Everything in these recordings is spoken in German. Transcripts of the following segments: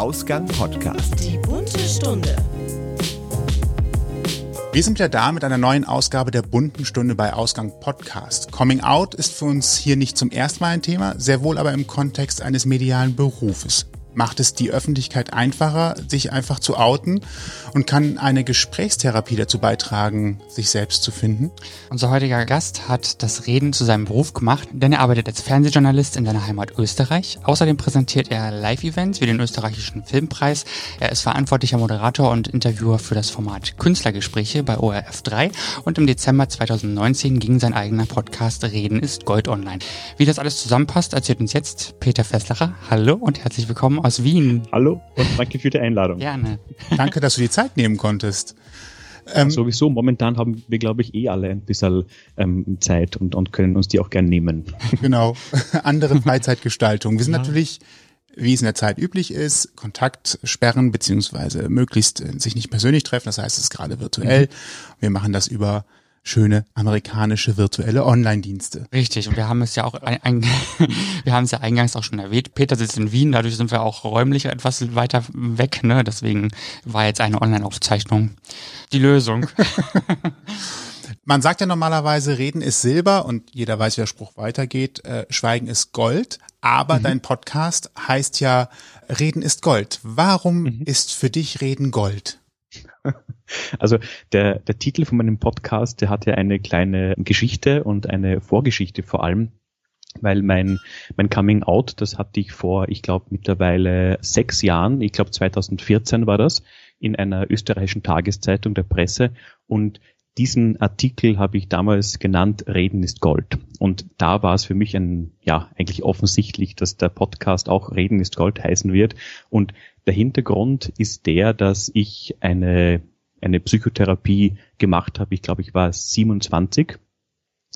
Ausgang Podcast. Die bunte Stunde. Wir sind wieder da mit einer neuen Ausgabe der bunten Stunde bei Ausgang Podcast. Coming Out ist für uns hier nicht zum ersten Mal ein Thema, sehr wohl aber im Kontext eines medialen Berufes macht es die Öffentlichkeit einfacher, sich einfach zu outen und kann eine Gesprächstherapie dazu beitragen, sich selbst zu finden. Unser heutiger Gast hat das Reden zu seinem Beruf gemacht, denn er arbeitet als Fernsehjournalist in seiner Heimat Österreich. Außerdem präsentiert er Live-Events wie den österreichischen Filmpreis. Er ist verantwortlicher Moderator und Interviewer für das Format Künstlergespräche bei ORF 3 und im Dezember 2019 ging sein eigener Podcast Reden ist Gold online. Wie das alles zusammenpasst, erzählt uns jetzt Peter Fesslacher. Hallo und herzlich willkommen aus Wien. Hallo und danke für die Einladung. Gerne. Danke, dass du die Zeit nehmen konntest. Ähm, Sowieso, momentan haben wir, glaube ich, eh alle ein bisschen ähm, Zeit und, und können uns die auch gern nehmen. Genau, andere Freizeitgestaltung. Wir sind ja. natürlich, wie es in der Zeit üblich ist, Kontakt sperren beziehungsweise möglichst äh, sich nicht persönlich treffen. Das heißt, es ist gerade virtuell. Mhm. Wir machen das über schöne amerikanische virtuelle Online-Dienste. Richtig, und wir haben es ja auch ein, ein, wir haben es ja eingangs auch schon erwähnt. Peter sitzt in Wien, dadurch sind wir auch räumlich etwas weiter weg, ne? Deswegen war jetzt eine Online-Aufzeichnung die Lösung. Man sagt ja normalerweise, Reden ist Silber und jeder weiß, wie der Spruch weitergeht, äh, Schweigen ist Gold. Aber mhm. dein Podcast heißt ja, Reden ist Gold. Warum mhm. ist für dich Reden Gold? Also der, der Titel von meinem Podcast, der hat ja eine kleine Geschichte und eine Vorgeschichte vor allem, weil mein, mein Coming Out, das hatte ich vor, ich glaube, mittlerweile sechs Jahren, ich glaube 2014 war das, in einer österreichischen Tageszeitung der Presse und diesen Artikel habe ich damals genannt, Reden ist Gold. Und da war es für mich ein, ja, eigentlich offensichtlich, dass der Podcast auch Reden ist Gold heißen wird. Und der Hintergrund ist der, dass ich eine, eine Psychotherapie gemacht habe. Ich glaube, ich war 27.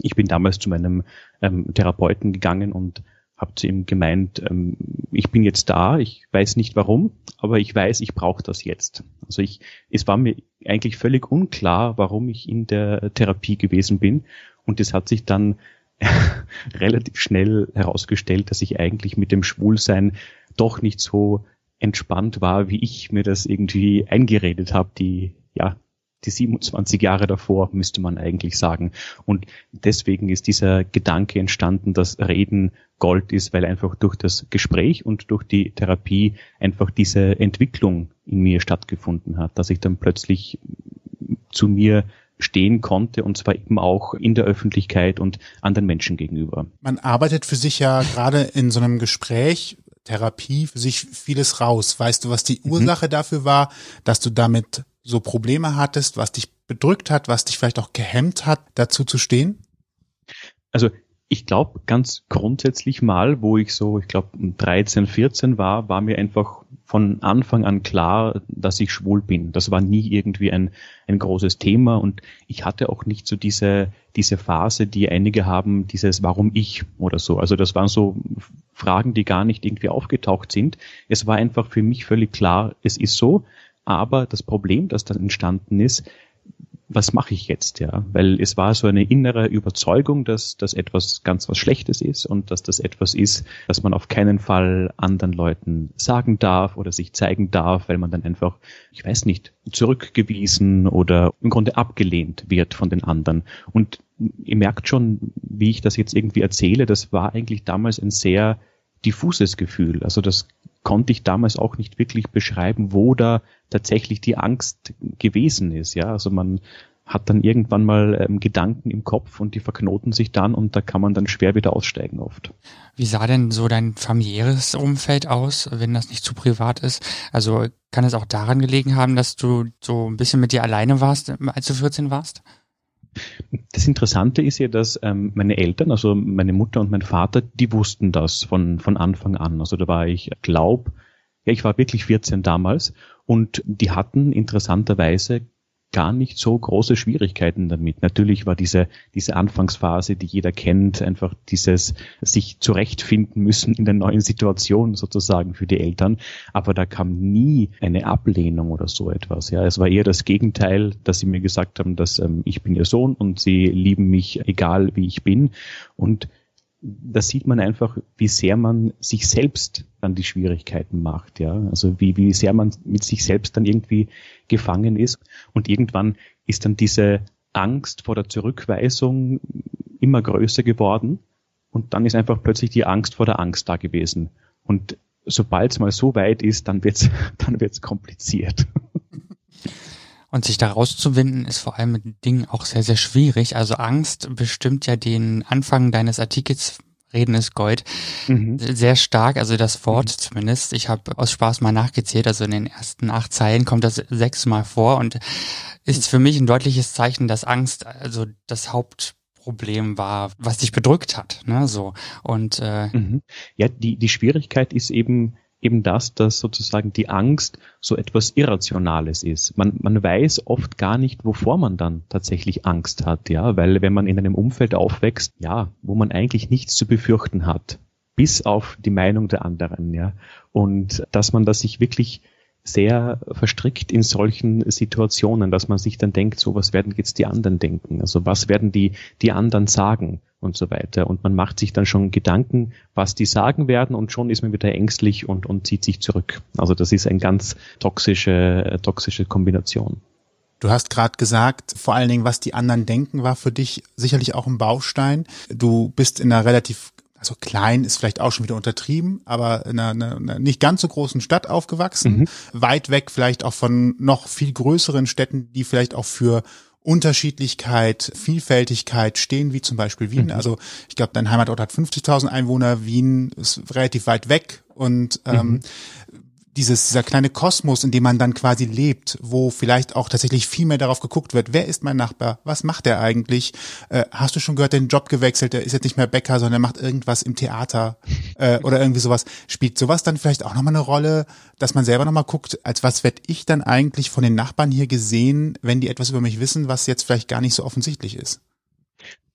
Ich bin damals zu meinem ähm, Therapeuten gegangen und habe zu ihm gemeint, ähm, ich bin jetzt da, ich weiß nicht warum, aber ich weiß, ich brauche das jetzt. Also ich, es war mir eigentlich völlig unklar, warum ich in der Therapie gewesen bin. Und es hat sich dann relativ schnell herausgestellt, dass ich eigentlich mit dem Schwulsein doch nicht so entspannt war, wie ich mir das irgendwie eingeredet habe, die, ja, die 27 Jahre davor, müsste man eigentlich sagen. Und deswegen ist dieser Gedanke entstanden, dass Reden Gold ist, weil einfach durch das Gespräch und durch die Therapie einfach diese Entwicklung in mir stattgefunden hat, dass ich dann plötzlich zu mir stehen konnte und zwar eben auch in der Öffentlichkeit und anderen Menschen gegenüber. Man arbeitet für sich ja gerade in so einem Gespräch Therapie für sich vieles raus. Weißt du, was die mhm. Ursache dafür war, dass du damit so Probleme hattest, was dich bedrückt hat, was dich vielleicht auch gehemmt hat, dazu zu stehen? Also ich glaube ganz grundsätzlich mal, wo ich so, ich glaube 13, 14 war, war mir einfach von Anfang an klar, dass ich schwul bin. Das war nie irgendwie ein, ein großes Thema und ich hatte auch nicht so diese, diese Phase, die einige haben, dieses Warum ich oder so. Also das waren so Fragen, die gar nicht irgendwie aufgetaucht sind. Es war einfach für mich völlig klar, es ist so. Aber das Problem, das dann entstanden ist, was mache ich jetzt, ja? Weil es war so eine innere Überzeugung, dass das etwas ganz was Schlechtes ist und dass das etwas ist, was man auf keinen Fall anderen Leuten sagen darf oder sich zeigen darf, weil man dann einfach, ich weiß nicht, zurückgewiesen oder im Grunde abgelehnt wird von den anderen. Und ihr merkt schon, wie ich das jetzt irgendwie erzähle, das war eigentlich damals ein sehr diffuses Gefühl. Also das konnte ich damals auch nicht wirklich beschreiben, wo da tatsächlich die Angst gewesen ist. Ja, also man hat dann irgendwann mal ähm, Gedanken im Kopf und die verknoten sich dann und da kann man dann schwer wieder aussteigen oft. Wie sah denn so dein familiäres Umfeld aus, wenn das nicht zu privat ist? Also kann es auch daran gelegen haben, dass du so ein bisschen mit dir alleine warst, als du 14 warst? Das Interessante ist ja, dass ähm, meine Eltern, also meine Mutter und mein Vater, die wussten das von, von Anfang an. Also da war ich, glaub, ja, ich war wirklich 14 damals und die hatten interessanterweise gar nicht so große Schwierigkeiten damit. Natürlich war diese, diese Anfangsphase, die jeder kennt, einfach dieses sich zurechtfinden müssen in der neuen Situation sozusagen für die Eltern. Aber da kam nie eine Ablehnung oder so etwas. Ja, es war eher das Gegenteil, dass sie mir gesagt haben, dass ähm, ich bin ihr Sohn und sie lieben mich egal wie ich bin. Und da sieht man einfach, wie sehr man sich selbst dann die Schwierigkeiten macht, ja. Also wie, wie sehr man mit sich selbst dann irgendwie gefangen ist. Und irgendwann ist dann diese Angst vor der Zurückweisung immer größer geworden. Und dann ist einfach plötzlich die Angst vor der Angst da gewesen. Und sobald es mal so weit ist, dann wird's, dann wird's kompliziert. Und sich da rauszuwinden, ist vor allem mit Dingen auch sehr, sehr schwierig. Also Angst bestimmt ja den Anfang deines Artikels Reden ist Gold. Mhm. Sehr stark, also das Wort mhm. zumindest. Ich habe aus Spaß mal nachgezählt, also in den ersten acht Zeilen kommt das sechsmal vor und ist für mich ein deutliches Zeichen, dass Angst also das Hauptproblem war, was dich bedrückt hat. Ne? So und äh, mhm. ja, die die Schwierigkeit ist eben eben das, dass sozusagen die Angst so etwas Irrationales ist. Man, man weiß oft gar nicht, wovor man dann tatsächlich Angst hat, ja, weil wenn man in einem Umfeld aufwächst, ja, wo man eigentlich nichts zu befürchten hat, bis auf die Meinung der anderen, ja, und dass man das sich wirklich sehr verstrickt in solchen Situationen, dass man sich dann denkt, so was werden jetzt die anderen denken? Also was werden die, die anderen sagen und so weiter? Und man macht sich dann schon Gedanken, was die sagen werden und schon ist man wieder ängstlich und, und zieht sich zurück. Also das ist eine ganz toxische, toxische Kombination. Du hast gerade gesagt, vor allen Dingen, was die anderen denken, war für dich sicherlich auch ein Baustein. Du bist in einer relativ also klein ist vielleicht auch schon wieder untertrieben, aber in einer, einer nicht ganz so großen Stadt aufgewachsen, mhm. weit weg vielleicht auch von noch viel größeren Städten, die vielleicht auch für Unterschiedlichkeit, Vielfältigkeit stehen, wie zum Beispiel Wien. Mhm. Also ich glaube, dein Heimatort hat 50.000 Einwohner, Wien ist relativ weit weg und ähm, mhm dieses, dieser kleine Kosmos, in dem man dann quasi lebt, wo vielleicht auch tatsächlich viel mehr darauf geguckt wird, wer ist mein Nachbar, was macht er eigentlich? Äh, hast du schon gehört, den Job gewechselt, der ist jetzt nicht mehr Bäcker, sondern er macht irgendwas im Theater äh, oder irgendwie sowas. Spielt sowas dann vielleicht auch nochmal eine Rolle, dass man selber nochmal guckt, als was werd ich dann eigentlich von den Nachbarn hier gesehen, wenn die etwas über mich wissen, was jetzt vielleicht gar nicht so offensichtlich ist?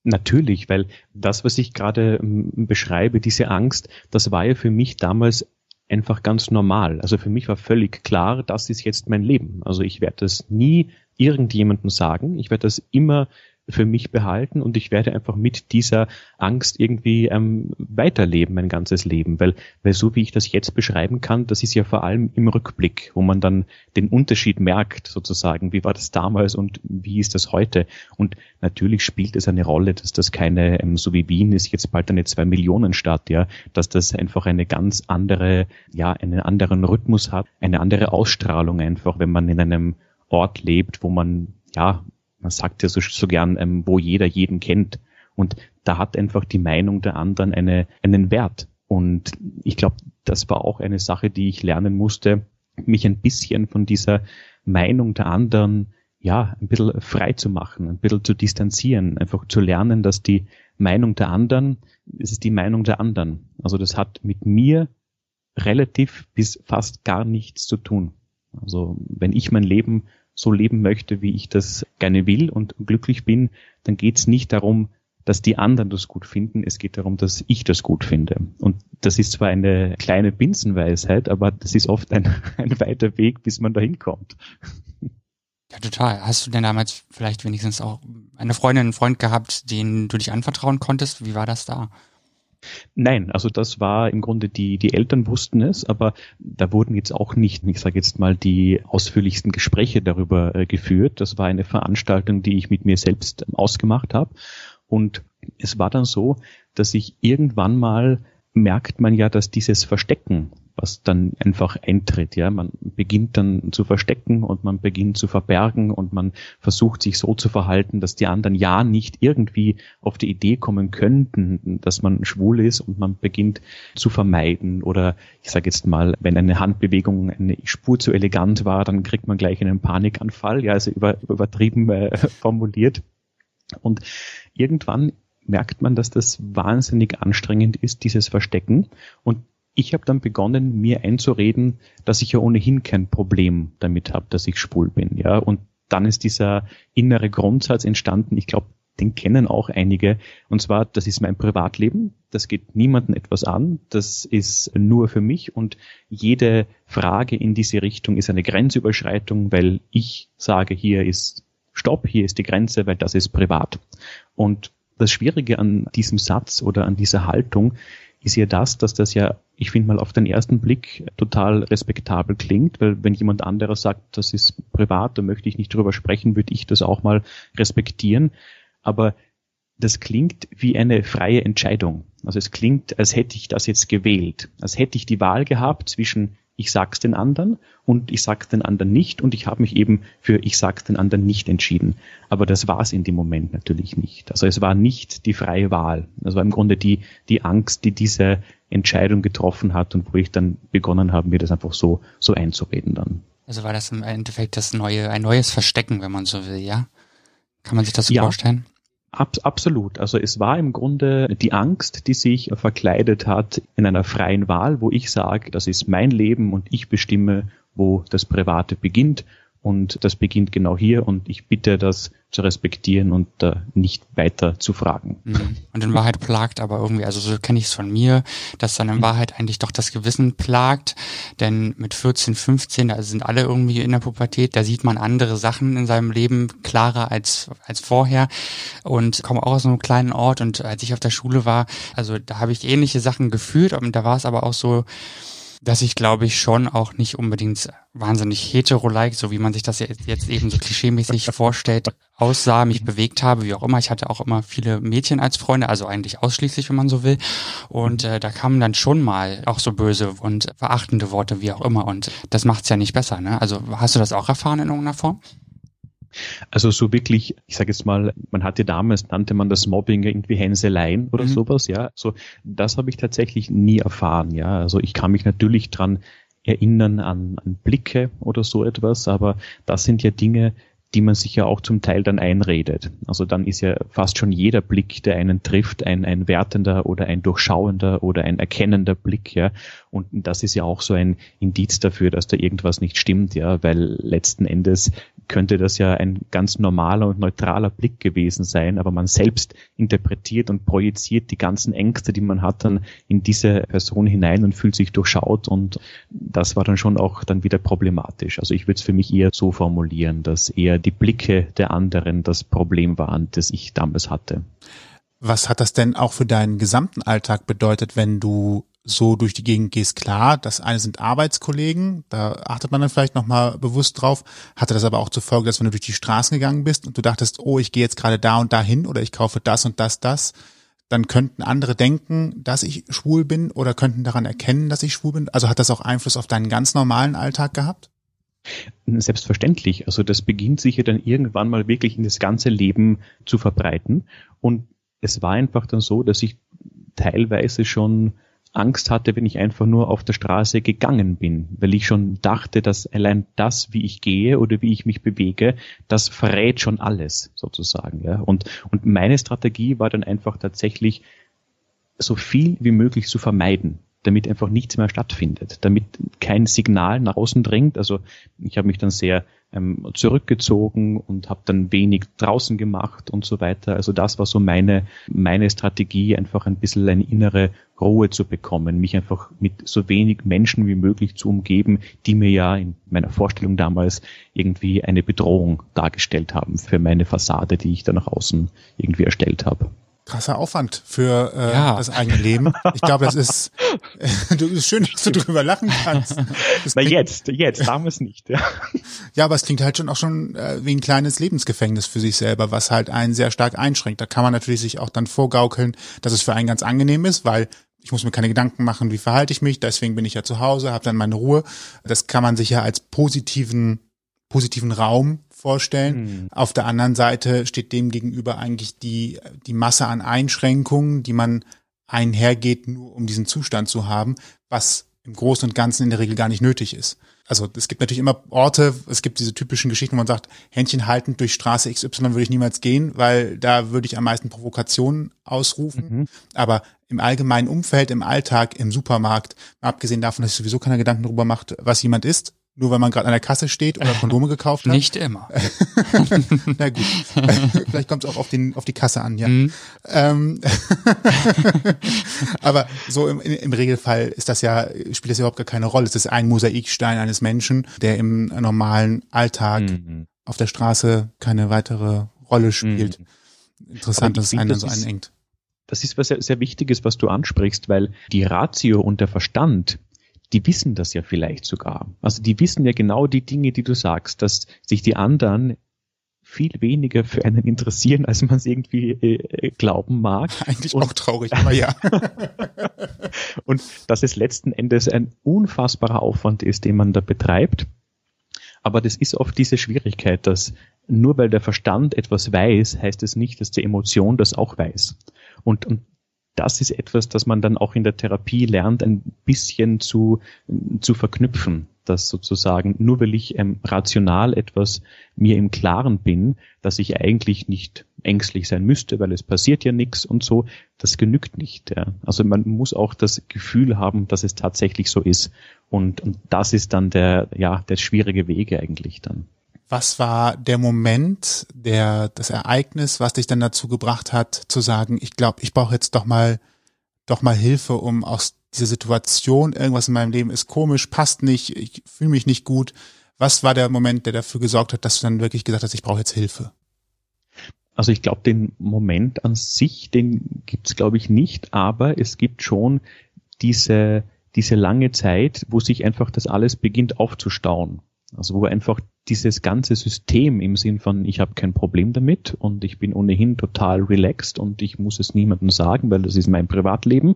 Natürlich, weil das, was ich gerade ähm, beschreibe, diese Angst, das war ja für mich damals einfach ganz normal. Also für mich war völlig klar, das ist jetzt mein Leben. Also ich werde das nie irgendjemandem sagen. Ich werde das immer für mich behalten und ich werde einfach mit dieser Angst irgendwie ähm, weiterleben, mein ganzes Leben. Weil, weil so wie ich das jetzt beschreiben kann, das ist ja vor allem im Rückblick, wo man dann den Unterschied merkt, sozusagen, wie war das damals und wie ist das heute. Und natürlich spielt es eine Rolle, dass das keine, ähm, so wie Wien ist jetzt bald eine zwei Millionen Stadt, ja, dass das einfach eine ganz andere, ja, einen anderen Rhythmus hat, eine andere Ausstrahlung einfach, wenn man in einem Ort lebt, wo man ja man sagt ja so, so gern, ähm, wo jeder jeden kennt. Und da hat einfach die Meinung der anderen eine, einen Wert. Und ich glaube, das war auch eine Sache, die ich lernen musste, mich ein bisschen von dieser Meinung der anderen, ja, ein bisschen frei zu machen, ein bisschen zu distanzieren, einfach zu lernen, dass die Meinung der anderen, es ist die Meinung der anderen. Also das hat mit mir relativ bis fast gar nichts zu tun. Also wenn ich mein Leben so leben möchte, wie ich das gerne will und glücklich bin, dann geht es nicht darum, dass die anderen das gut finden, es geht darum, dass ich das gut finde. Und das ist zwar eine kleine Binsenweisheit, aber das ist oft ein, ein weiter Weg, bis man dahin kommt. Ja, total. Hast du denn damals vielleicht wenigstens auch eine Freundin, einen Freund gehabt, den du dich anvertrauen konntest? Wie war das da? Nein, also das war im Grunde die, die Eltern wussten es, aber da wurden jetzt auch nicht, ich sage jetzt mal, die ausführlichsten Gespräche darüber äh, geführt. Das war eine Veranstaltung, die ich mit mir selbst ausgemacht habe. Und es war dann so, dass ich irgendwann mal merkt man ja, dass dieses Verstecken was dann einfach eintritt. Ja, man beginnt dann zu verstecken und man beginnt zu verbergen und man versucht sich so zu verhalten, dass die anderen ja nicht irgendwie auf die Idee kommen könnten, dass man schwul ist und man beginnt zu vermeiden oder ich sage jetzt mal, wenn eine Handbewegung eine Spur zu elegant war, dann kriegt man gleich einen Panikanfall. Ja, also über, übertrieben äh, formuliert. Und irgendwann merkt man, dass das wahnsinnig anstrengend ist, dieses Verstecken. Und ich habe dann begonnen, mir einzureden, dass ich ja ohnehin kein Problem damit habe, dass ich schwul bin. Ja, und dann ist dieser innere Grundsatz entstanden. Ich glaube, den kennen auch einige. Und zwar, das ist mein Privatleben. Das geht niemanden etwas an. Das ist nur für mich. Und jede Frage in diese Richtung ist eine Grenzüberschreitung, weil ich sage, hier ist Stopp, hier ist die Grenze, weil das ist privat. Und das Schwierige an diesem Satz oder an dieser Haltung ist ja das, dass das ja, ich finde mal auf den ersten Blick total respektabel klingt, weil wenn jemand anderer sagt, das ist privat, da möchte ich nicht drüber sprechen, würde ich das auch mal respektieren. Aber das klingt wie eine freie Entscheidung. Also es klingt, als hätte ich das jetzt gewählt, als hätte ich die Wahl gehabt zwischen ich sag's den anderen und ich sag's den anderen nicht und ich habe mich eben für ich sag's den anderen nicht entschieden. Aber das war es in dem Moment natürlich nicht. Also es war nicht die freie Wahl. Das war im Grunde die, die Angst, die diese Entscheidung getroffen hat und wo ich dann begonnen habe, mir das einfach so, so einzureden dann. Also war das im Endeffekt das neue, ein neues Verstecken, wenn man so will, ja? Kann man sich das so ja. vorstellen? Ab, absolut. Also es war im Grunde die Angst, die sich verkleidet hat in einer freien Wahl, wo ich sage, das ist mein Leben und ich bestimme, wo das Private beginnt und das beginnt genau hier und ich bitte das zu respektieren und äh, nicht weiter zu fragen. Mhm. Und in Wahrheit plagt aber irgendwie, also so kenne ich es von mir, dass dann in mhm. Wahrheit eigentlich doch das Gewissen plagt, denn mit 14, 15, da sind alle irgendwie in der Pubertät, da sieht man andere Sachen in seinem Leben klarer als, als vorher und komme auch aus einem kleinen Ort und als ich auf der Schule war, also da habe ich ähnliche Sachen gefühlt und da war es aber auch so, dass ich glaube ich schon auch nicht unbedingt wahnsinnig hetero-like, so wie man sich das jetzt eben so klischeemäßig vorstellt, aussah, mich bewegt habe, wie auch immer. Ich hatte auch immer viele Mädchen als Freunde, also eigentlich ausschließlich, wenn man so will. Und äh, da kamen dann schon mal auch so böse und verachtende Worte, wie auch immer. Und das macht's ja nicht besser. Ne? Also hast du das auch erfahren in irgendeiner Form? Also so wirklich, ich sage jetzt mal, man hatte damals, nannte man das Mobbing irgendwie Hänseleien oder mhm. sowas, ja. So, das habe ich tatsächlich nie erfahren, ja. Also ich kann mich natürlich dran erinnern an, an Blicke oder so etwas, aber das sind ja Dinge, die man sich ja auch zum Teil dann einredet. Also dann ist ja fast schon jeder Blick, der einen trifft, ein, ein wertender oder ein durchschauender oder ein erkennender Blick, ja. Und das ist ja auch so ein Indiz dafür, dass da irgendwas nicht stimmt, ja, weil letzten Endes könnte das ja ein ganz normaler und neutraler Blick gewesen sein, aber man selbst interpretiert und projiziert die ganzen Ängste, die man hat, dann in diese Person hinein und fühlt sich durchschaut und das war dann schon auch dann wieder problematisch. Also ich würde es für mich eher so formulieren, dass eher die Blicke der anderen das Problem waren, das ich damals hatte. Was hat das denn auch für deinen gesamten Alltag bedeutet, wenn du so durch die Gegend gehst, klar, das eine sind Arbeitskollegen, da achtet man dann vielleicht nochmal bewusst drauf, hatte das aber auch zur Folge, dass wenn du durch die Straßen gegangen bist und du dachtest, oh, ich gehe jetzt gerade da und dahin oder ich kaufe das und das, das, dann könnten andere denken, dass ich schwul bin oder könnten daran erkennen, dass ich schwul bin. Also hat das auch Einfluss auf deinen ganz normalen Alltag gehabt? Selbstverständlich. Also das beginnt sich ja dann irgendwann mal wirklich in das ganze Leben zu verbreiten. Und es war einfach dann so, dass ich teilweise schon Angst hatte, wenn ich einfach nur auf der Straße gegangen bin, weil ich schon dachte, dass allein das, wie ich gehe oder wie ich mich bewege, das verrät schon alles sozusagen. Ja. Und, und meine Strategie war dann einfach tatsächlich, so viel wie möglich zu vermeiden damit einfach nichts mehr stattfindet, damit kein Signal nach außen dringt. Also ich habe mich dann sehr ähm, zurückgezogen und habe dann wenig draußen gemacht und so weiter. Also das war so meine, meine Strategie, einfach ein bisschen eine innere Ruhe zu bekommen, mich einfach mit so wenig Menschen wie möglich zu umgeben, die mir ja in meiner Vorstellung damals irgendwie eine Bedrohung dargestellt haben für meine Fassade, die ich da nach außen irgendwie erstellt habe krasser Aufwand für äh, ja. das eigene Leben. Ich glaube, das ist, du ist schön, dass du drüber lachen kannst. Das Na jetzt, jetzt, damals nicht. Ja. ja, aber es klingt halt schon auch schon äh, wie ein kleines Lebensgefängnis für sich selber, was halt einen sehr stark einschränkt. Da kann man natürlich sich auch dann vorgaukeln, dass es für einen ganz angenehm ist, weil ich muss mir keine Gedanken machen, wie verhalte ich mich, deswegen bin ich ja zu Hause, habe dann meine Ruhe. Das kann man sich ja als positiven positiven Raum vorstellen. Mhm. Auf der anderen Seite steht dem gegenüber eigentlich die, die Masse an Einschränkungen, die man einhergeht, nur um diesen Zustand zu haben, was im Großen und Ganzen in der Regel gar nicht nötig ist. Also es gibt natürlich immer Orte, es gibt diese typischen Geschichten, wo man sagt, Händchen haltend durch Straße XY würde ich niemals gehen, weil da würde ich am meisten Provokationen ausrufen. Mhm. Aber im allgemeinen Umfeld, im Alltag, im Supermarkt, abgesehen davon, dass sich sowieso keiner Gedanken darüber macht, was jemand isst, nur weil man gerade an der Kasse steht oder Kondome gekauft hat? Nicht immer. Na gut. Vielleicht kommt es auch auf, den, auf die Kasse an, ja. Mhm. Ähm, aber so im, im Regelfall ist das ja, spielt das überhaupt gar keine Rolle. Es ist ein Mosaikstein eines Menschen, der im normalen Alltag mhm. auf der Straße keine weitere Rolle spielt. Mhm. Interessant, dass es einen das so einengt. Das ist was sehr, sehr Wichtiges, was du ansprichst, weil die Ratio und der Verstand, die wissen das ja vielleicht sogar. Also die wissen ja genau die Dinge, die du sagst, dass sich die anderen viel weniger für einen interessieren, als man es irgendwie äh, glauben mag. Eigentlich und, auch traurig, aber ja. und dass es letzten Endes ein unfassbarer Aufwand ist, den man da betreibt. Aber das ist oft diese Schwierigkeit, dass nur weil der Verstand etwas weiß, heißt es nicht, dass die Emotion das auch weiß. Und, und das ist etwas, das man dann auch in der Therapie lernt, ein bisschen zu, zu verknüpfen. Dass sozusagen, nur weil ich ähm, rational etwas mir im Klaren bin, dass ich eigentlich nicht ängstlich sein müsste, weil es passiert ja nichts und so, das genügt nicht. Ja. Also man muss auch das Gefühl haben, dass es tatsächlich so ist. Und, und das ist dann der, ja, der schwierige Wege eigentlich dann. Was war der Moment, der das Ereignis, was dich dann dazu gebracht hat, zu sagen, ich glaube, ich brauche jetzt doch mal, doch mal Hilfe, um aus dieser Situation, irgendwas in meinem Leben ist komisch, passt nicht, ich fühle mich nicht gut. Was war der Moment, der dafür gesorgt hat, dass du dann wirklich gesagt hast, ich brauche jetzt Hilfe? Also ich glaube, den Moment an sich, den gibt's glaube ich nicht, aber es gibt schon diese, diese lange Zeit, wo sich einfach das alles beginnt aufzustauen. Also wo einfach dieses ganze System im Sinn von, ich habe kein Problem damit und ich bin ohnehin total relaxed und ich muss es niemandem sagen, weil das ist mein Privatleben.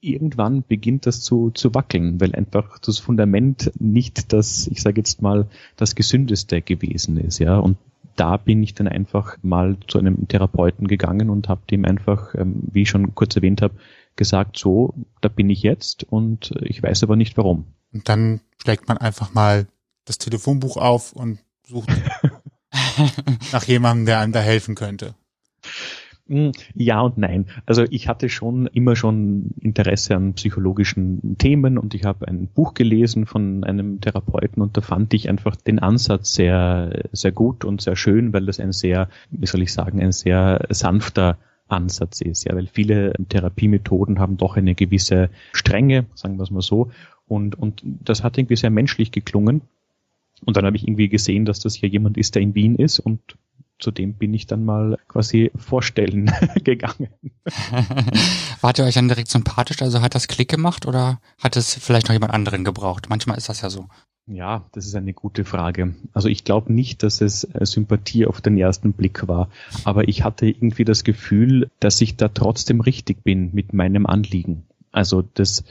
Irgendwann beginnt das zu, zu wackeln, weil einfach das Fundament nicht das, ich sage jetzt mal, das gesündeste gewesen ist, ja. Und da bin ich dann einfach mal zu einem Therapeuten gegangen und habe dem einfach, ähm, wie ich schon kurz erwähnt habe, gesagt, so, da bin ich jetzt und ich weiß aber nicht warum. Und dann schlägt man einfach mal das Telefonbuch auf und sucht nach jemandem, der einem da helfen könnte. Hm, ja und nein. Also ich hatte schon immer schon Interesse an psychologischen Themen und ich habe ein Buch gelesen von einem Therapeuten und da fand ich einfach den Ansatz sehr, sehr gut und sehr schön, weil das ein sehr, wie soll ich sagen, ein sehr sanfter Ansatz ist, ja, weil viele Therapiemethoden haben doch eine gewisse Strenge, sagen wir es mal so, und, und das hat irgendwie sehr menschlich geklungen und dann habe ich irgendwie gesehen, dass das hier jemand ist, der in Wien ist und zu dem bin ich dann mal quasi vorstellen gegangen. Wart ihr euch dann direkt sympathisch? Also hat das Klick gemacht oder hat es vielleicht noch jemand anderen gebraucht? Manchmal ist das ja so. Ja, das ist eine gute Frage. Also ich glaube nicht, dass es äh, Sympathie auf den ersten Blick war, aber ich hatte irgendwie das Gefühl, dass ich da trotzdem richtig bin mit meinem Anliegen. Also das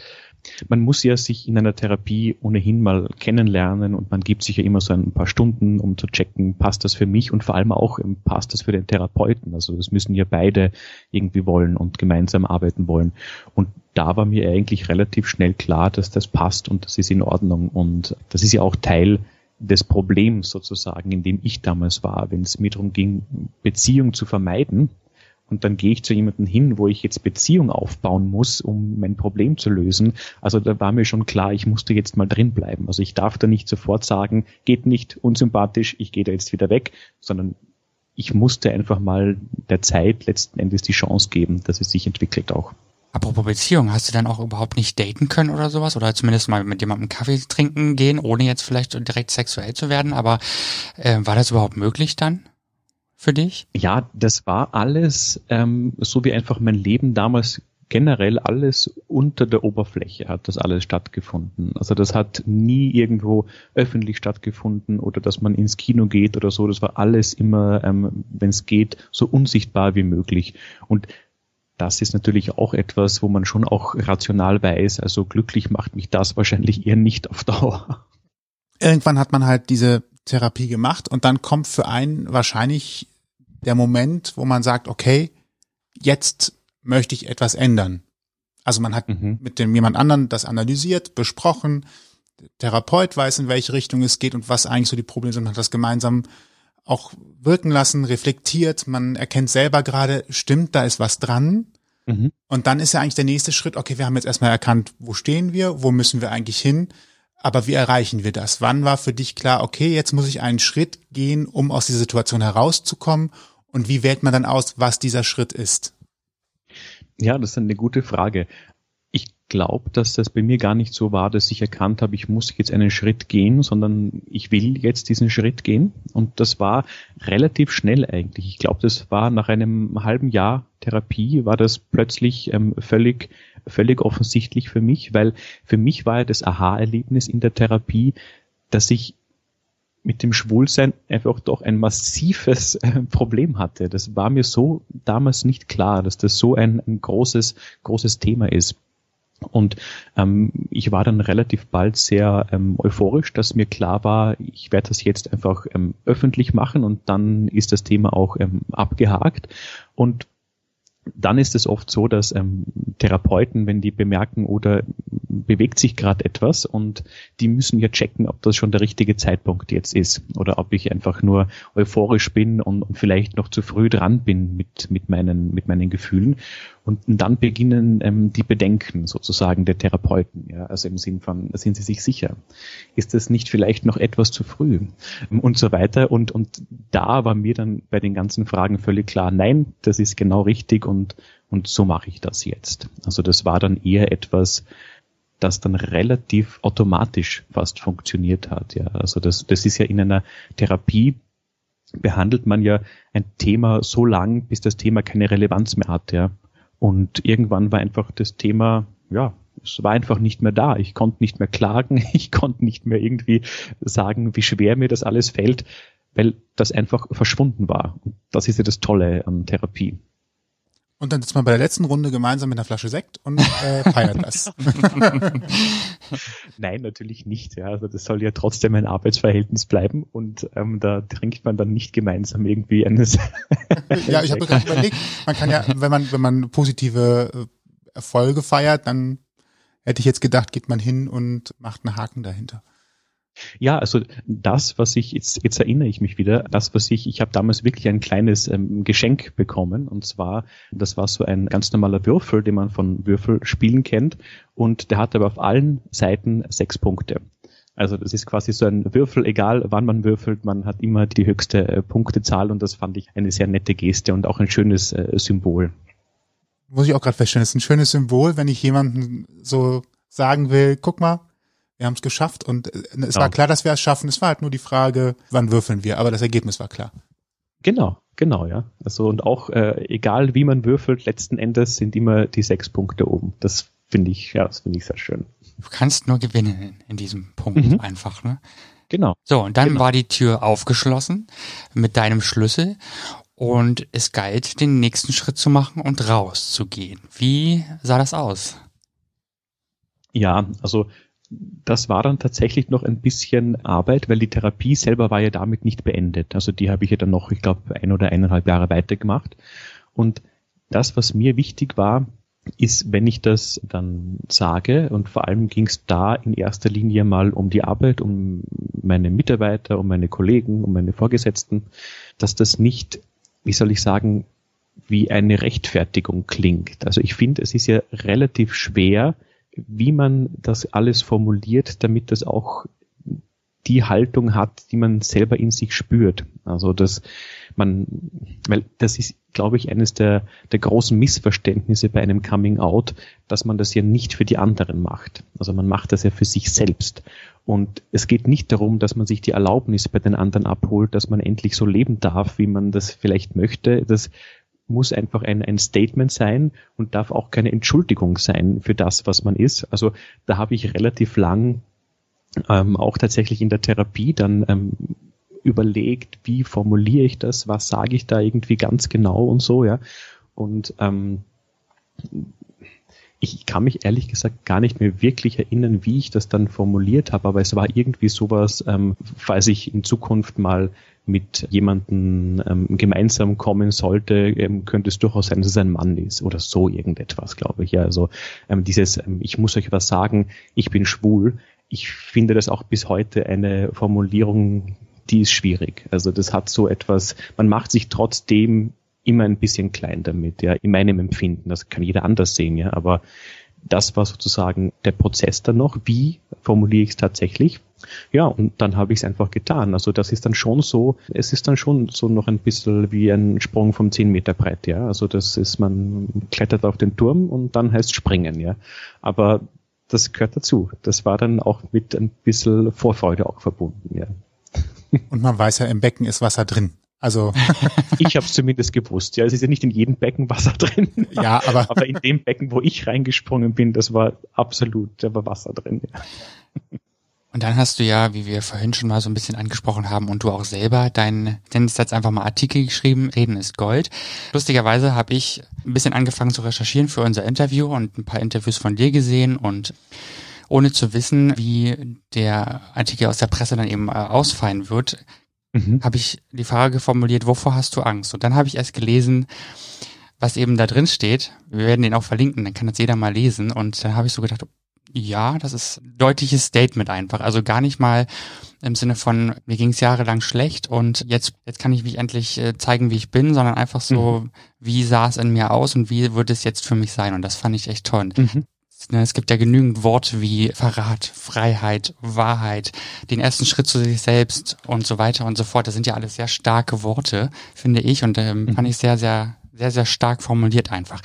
man muss ja sich in einer Therapie ohnehin mal kennenlernen und man gibt sich ja immer so ein paar Stunden, um zu checken, passt das für mich und vor allem auch, ähm, passt das für den Therapeuten. Also das müssen ja beide irgendwie wollen und gemeinsam arbeiten wollen. Und da war mir eigentlich relativ schnell klar, dass das passt und das ist in Ordnung. Und das ist ja auch Teil des Problems sozusagen, in dem ich damals war, wenn es mir darum ging, Beziehung zu vermeiden, und dann gehe ich zu jemandem hin, wo ich jetzt Beziehung aufbauen muss, um mein Problem zu lösen. Also da war mir schon klar, ich musste jetzt mal drin bleiben. Also ich darf da nicht sofort sagen, geht nicht, unsympathisch, ich gehe da jetzt wieder weg, sondern ich musste einfach mal der Zeit letzten Endes die Chance geben, dass es sich entwickelt auch. Apropos Beziehung, hast du dann auch überhaupt nicht daten können oder sowas? Oder zumindest mal mit jemandem Kaffee trinken gehen, ohne jetzt vielleicht direkt sexuell zu werden? Aber äh, war das überhaupt möglich dann? Für dich? Ja, das war alles ähm, so wie einfach mein Leben damals generell alles unter der Oberfläche hat das alles stattgefunden. Also das hat nie irgendwo öffentlich stattgefunden oder dass man ins Kino geht oder so. Das war alles immer, ähm, wenn es geht, so unsichtbar wie möglich. Und das ist natürlich auch etwas, wo man schon auch rational weiß. Also glücklich macht mich das wahrscheinlich eher nicht auf Dauer. Irgendwann hat man halt diese Therapie gemacht und dann kommt für einen wahrscheinlich der Moment, wo man sagt, okay, jetzt möchte ich etwas ändern. Also man hat mhm. mit dem jemand anderen das analysiert, besprochen, der Therapeut weiß, in welche Richtung es geht und was eigentlich so die Probleme sind, man hat das gemeinsam auch wirken lassen, reflektiert, man erkennt selber gerade, stimmt, da ist was dran. Mhm. Und dann ist ja eigentlich der nächste Schritt, okay, wir haben jetzt erstmal erkannt, wo stehen wir, wo müssen wir eigentlich hin, aber wie erreichen wir das? Wann war für dich klar, okay, jetzt muss ich einen Schritt gehen, um aus dieser Situation herauszukommen und wie wählt man dann aus, was dieser Schritt ist? Ja, das ist eine gute Frage. Ich glaube, dass das bei mir gar nicht so war, dass ich erkannt habe, ich muss jetzt einen Schritt gehen, sondern ich will jetzt diesen Schritt gehen. Und das war relativ schnell eigentlich. Ich glaube, das war nach einem halben Jahr Therapie, war das plötzlich ähm, völlig, völlig offensichtlich für mich, weil für mich war ja das Aha-Erlebnis in der Therapie, dass ich mit dem Schwulsein einfach doch ein massives äh, Problem hatte. Das war mir so damals nicht klar, dass das so ein, ein großes, großes Thema ist. Und ähm, ich war dann relativ bald sehr ähm, euphorisch, dass mir klar war, ich werde das jetzt einfach ähm, öffentlich machen und dann ist das Thema auch ähm, abgehakt. Und dann ist es oft so, dass ähm, Therapeuten, wenn die bemerken oder bewegt sich gerade etwas und die müssen ja checken, ob das schon der richtige Zeitpunkt jetzt ist oder ob ich einfach nur euphorisch bin und, und vielleicht noch zu früh dran bin mit, mit, meinen, mit meinen Gefühlen. Und dann beginnen ähm, die Bedenken sozusagen der Therapeuten. Ja? Also im Sinn von, sind sie sich sicher? Ist das nicht vielleicht noch etwas zu früh? Und so weiter. Und, und da war mir dann bei den ganzen Fragen völlig klar, nein, das ist genau richtig und, und so mache ich das jetzt. Also das war dann eher etwas, das dann relativ automatisch fast funktioniert hat. Ja, also das, das ist ja in einer Therapie behandelt man ja ein Thema so lang, bis das Thema keine Relevanz mehr hat. Ja, und irgendwann war einfach das Thema, ja, es war einfach nicht mehr da. Ich konnte nicht mehr klagen, ich konnte nicht mehr irgendwie sagen, wie schwer mir das alles fällt, weil das einfach verschwunden war. Und das ist ja das Tolle an Therapie. Und dann sitzt man bei der letzten Runde gemeinsam mit einer Flasche Sekt und äh, feiert das. Nein, natürlich nicht. Ja, also das soll ja trotzdem ein Arbeitsverhältnis bleiben und ähm, da trinkt man dann nicht gemeinsam irgendwie eines. ja, ich habe gerade überlegt, man kann ja, wenn man wenn man positive äh, Erfolge feiert, dann hätte ich jetzt gedacht, geht man hin und macht einen Haken dahinter. Ja, also das, was ich jetzt jetzt erinnere ich mich wieder, das, was ich ich habe damals wirklich ein kleines ähm, Geschenk bekommen und zwar das war so ein ganz normaler Würfel, den man von Würfelspielen kennt und der hat aber auf allen Seiten sechs Punkte. Also das ist quasi so ein Würfel, egal wann man würfelt, man hat immer die höchste äh, Punktezahl und das fand ich eine sehr nette Geste und auch ein schönes äh, Symbol. Muss ich auch gerade feststellen, das ist ein schönes Symbol, wenn ich jemanden so sagen will, guck mal, wir haben es geschafft und äh, es ja. war klar, dass wir es schaffen. Es war halt nur die Frage, wann würfeln wir, aber das Ergebnis war klar. Genau, genau, ja. Also und auch äh, egal wie man würfelt, letzten Endes sind immer die sechs Punkte oben. Das finde ich, ja, das finde ich sehr schön. Du kannst nur gewinnen in diesem Punkt mhm. einfach, ne? Genau. So, und dann genau. war die Tür aufgeschlossen mit deinem Schlüssel und es galt, den nächsten Schritt zu machen und rauszugehen. Wie sah das aus? Ja, also das war dann tatsächlich noch ein bisschen Arbeit, weil die Therapie selber war ja damit nicht beendet. Also die habe ich ja dann noch, ich glaube, ein oder eineinhalb Jahre weitergemacht. Und das, was mir wichtig war, ist, wenn ich das dann sage, und vor allem ging es da in erster Linie mal um die Arbeit, um meine Mitarbeiter, um meine Kollegen, um meine Vorgesetzten, dass das nicht, wie soll ich sagen, wie eine Rechtfertigung klingt. Also ich finde, es ist ja relativ schwer, wie man das alles formuliert, damit das auch die Haltung hat, die man selber in sich spürt. Also dass man, weil das ist, glaube ich, eines der, der großen Missverständnisse bei einem Coming Out, dass man das ja nicht für die anderen macht. Also man macht das ja für sich selbst. Und es geht nicht darum, dass man sich die Erlaubnis bei den anderen abholt, dass man endlich so leben darf, wie man das vielleicht möchte. Das muss einfach ein, ein Statement sein und darf auch keine Entschuldigung sein für das, was man ist. Also da habe ich relativ lang ähm, auch tatsächlich in der Therapie dann ähm, überlegt, wie formuliere ich das, was sage ich da irgendwie ganz genau und so, ja. Und ähm, ich kann mich ehrlich gesagt gar nicht mehr wirklich erinnern, wie ich das dann formuliert habe, aber es war irgendwie sowas, ähm, falls ich in Zukunft mal mit jemandem ähm, gemeinsam kommen sollte, ähm, könnte es durchaus sein, dass es ein Mann ist oder so irgendetwas, glaube ich. Ja, also ähm, dieses, ähm, ich muss euch was sagen, ich bin schwul. Ich finde das auch bis heute eine Formulierung, die ist schwierig. Also das hat so etwas, man macht sich trotzdem immer ein bisschen klein damit, ja, in meinem Empfinden. Das kann jeder anders sehen, ja, aber das war sozusagen der Prozess dann noch. Wie formuliere ich es tatsächlich? Ja, und dann habe ich es einfach getan. Also das ist dann schon so, es ist dann schon so noch ein bisschen wie ein Sprung vom 10 Meter breit, ja. Also das ist, man klettert auf den Turm und dann heißt springen, ja. Aber das gehört dazu. Das war dann auch mit ein bisschen Vorfreude auch verbunden, ja. Und man weiß ja, im Becken ist Wasser drin. Also ich habe es zumindest gewusst. Ja, es ist ja nicht in jedem Becken Wasser drin. Ja, aber aber in dem Becken, wo ich reingesprungen bin, das war absolut, da war Wasser drin. Ja. Und dann hast du ja, wie wir vorhin schon mal so ein bisschen angesprochen haben und du auch selber deinen, nenne es jetzt einfach mal Artikel geschrieben, Reden ist Gold. Lustigerweise habe ich ein bisschen angefangen zu recherchieren für unser Interview und ein paar Interviews von dir gesehen und ohne zu wissen, wie der Artikel aus der Presse dann eben äh, ausfallen wird, mhm. habe ich die Frage formuliert, wovor hast du Angst? Und dann habe ich erst gelesen, was eben da drin steht. Wir werden den auch verlinken, dann kann das jeder mal lesen. Und dann habe ich so gedacht, ja, das ist ein deutliches Statement einfach. Also gar nicht mal im Sinne von, mir ging es jahrelang schlecht und jetzt, jetzt kann ich mich endlich äh, zeigen, wie ich bin, sondern einfach so, mhm. wie sah es in mir aus und wie wird es jetzt für mich sein? Und das fand ich echt toll. Mhm. Ne, es gibt ja genügend Worte wie Verrat, Freiheit, Wahrheit, den ersten Schritt zu sich selbst und so weiter und so fort. Das sind ja alles sehr starke Worte, finde ich, und ähm, mhm. fand ich sehr, sehr, sehr, sehr stark formuliert einfach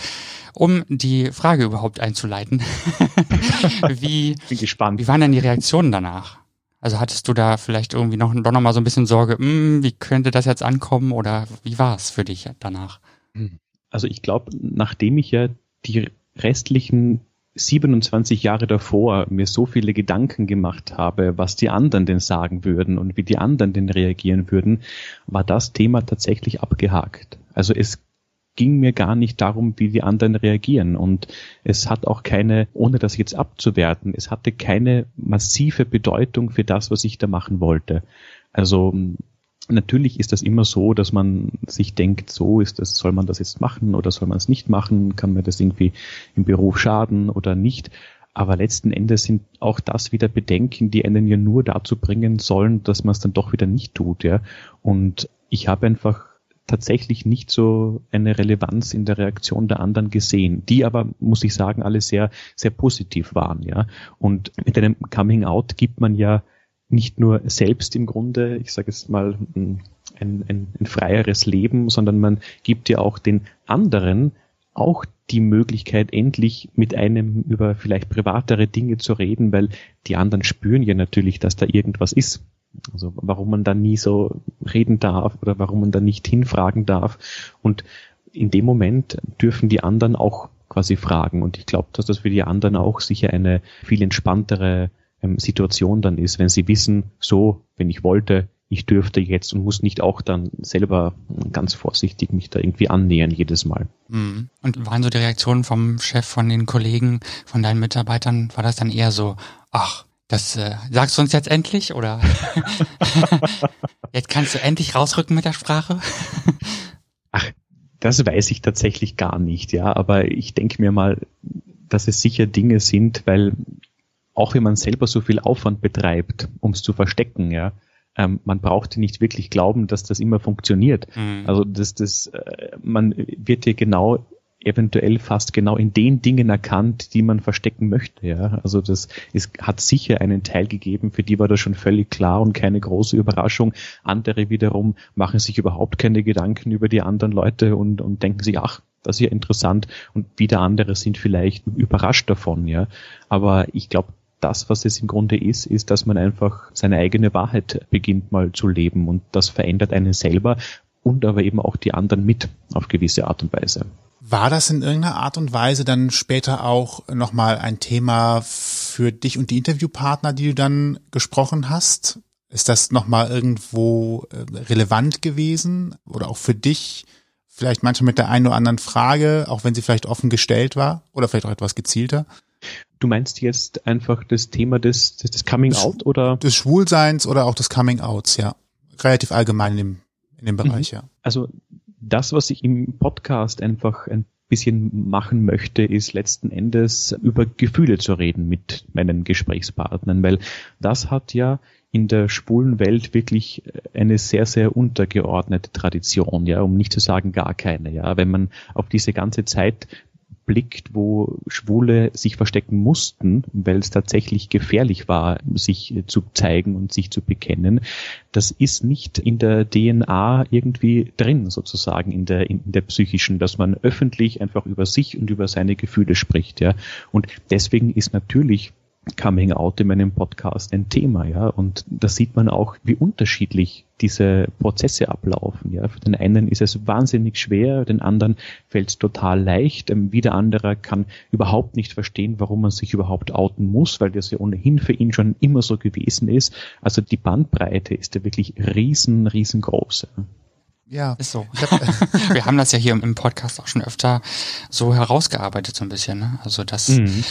um die Frage überhaupt einzuleiten. wie, Bin gespannt. Wie waren denn die Reaktionen danach? Also hattest du da vielleicht irgendwie noch, doch noch mal so ein bisschen Sorge, mh, hm, wie könnte das jetzt ankommen oder wie war es für dich danach? Also ich glaube, nachdem ich ja die restlichen 27 Jahre davor mir so viele Gedanken gemacht habe, was die anderen denn sagen würden und wie die anderen denn reagieren würden, war das Thema tatsächlich abgehakt. Also es ging mir gar nicht darum, wie die anderen reagieren. Und es hat auch keine, ohne das jetzt abzuwerten, es hatte keine massive Bedeutung für das, was ich da machen wollte. Also natürlich ist das immer so, dass man sich denkt, so ist das, soll man das jetzt machen oder soll man es nicht machen? Kann mir das irgendwie im Beruf schaden oder nicht? Aber letzten Endes sind auch das wieder Bedenken, die einen ja nur dazu bringen sollen, dass man es dann doch wieder nicht tut, ja. Und ich habe einfach tatsächlich nicht so eine Relevanz in der Reaktion der anderen gesehen, die aber, muss ich sagen, alle sehr, sehr positiv waren, ja. Und mit einem Coming Out gibt man ja nicht nur selbst im Grunde, ich sage es mal, ein, ein, ein freieres Leben, sondern man gibt ja auch den anderen auch die Möglichkeit, endlich mit einem über vielleicht privatere Dinge zu reden, weil die anderen spüren ja natürlich, dass da irgendwas ist. Also warum man da nie so reden darf oder warum man da nicht hinfragen darf. Und in dem Moment dürfen die anderen auch quasi fragen. Und ich glaube, dass das für die anderen auch sicher eine viel entspanntere ähm, Situation dann ist, wenn sie wissen, so, wenn ich wollte, ich dürfte jetzt und muss nicht auch dann selber ganz vorsichtig mich da irgendwie annähern jedes Mal. Mhm. Und waren so die Reaktionen vom Chef, von den Kollegen, von deinen Mitarbeitern, war das dann eher so, ach, das äh, sagst du uns jetzt endlich oder jetzt kannst du endlich rausrücken mit der Sprache? Ach, das weiß ich tatsächlich gar nicht, ja, aber ich denke mir mal, dass es sicher Dinge sind, weil auch wenn man selber so viel Aufwand betreibt, um es zu verstecken, ja, ähm, man braucht nicht wirklich glauben, dass das immer funktioniert. Mhm. Also das, das, äh, man wird hier genau eventuell fast genau in den Dingen erkannt, die man verstecken möchte. Ja, also das ist, hat sicher einen Teil gegeben, für die war das schon völlig klar und keine große Überraschung. Andere wiederum machen sich überhaupt keine Gedanken über die anderen Leute und, und denken sich, ach, das ist ja interessant. Und wieder andere sind vielleicht überrascht davon. Ja, aber ich glaube, das, was es im Grunde ist, ist, dass man einfach seine eigene Wahrheit beginnt mal zu leben und das verändert einen selber und aber eben auch die anderen mit auf gewisse Art und Weise. War das in irgendeiner Art und Weise dann später auch nochmal ein Thema für dich und die Interviewpartner, die du dann gesprochen hast? Ist das nochmal irgendwo äh, relevant gewesen oder auch für dich? Vielleicht manchmal mit der einen oder anderen Frage, auch wenn sie vielleicht offen gestellt war oder vielleicht auch etwas gezielter? Du meinst jetzt einfach das Thema des, des, des Coming Out oder? Des Schwulseins oder auch des Coming Outs, ja. Relativ allgemein in dem, in dem Bereich, mhm. ja. Also das, was ich im Podcast einfach ein bisschen machen möchte, ist letzten Endes über Gefühle zu reden mit meinen Gesprächspartnern, weil das hat ja in der schwulen Welt wirklich eine sehr, sehr untergeordnete Tradition, ja, um nicht zu sagen gar keine, ja. Wenn man auf diese ganze Zeit erblickt, wo Schwule sich verstecken mussten, weil es tatsächlich gefährlich war, sich zu zeigen und sich zu bekennen. Das ist nicht in der DNA irgendwie drin, sozusagen in der, in der psychischen, dass man öffentlich einfach über sich und über seine Gefühle spricht, ja. Und deswegen ist natürlich Coming Out in meinem Podcast ein Thema, ja. Und da sieht man auch, wie unterschiedlich diese Prozesse ablaufen, ja. Für den einen ist es wahnsinnig schwer, den anderen fällt es total leicht. Ähm, wieder anderer kann überhaupt nicht verstehen, warum man sich überhaupt outen muss, weil das ja ohnehin für ihn schon immer so gewesen ist. Also die Bandbreite ist ja wirklich riesen, riesengroß. Ja. Ist so. Wir haben das ja hier im Podcast auch schon öfter so herausgearbeitet, so ein bisschen. Ne? Also das mhm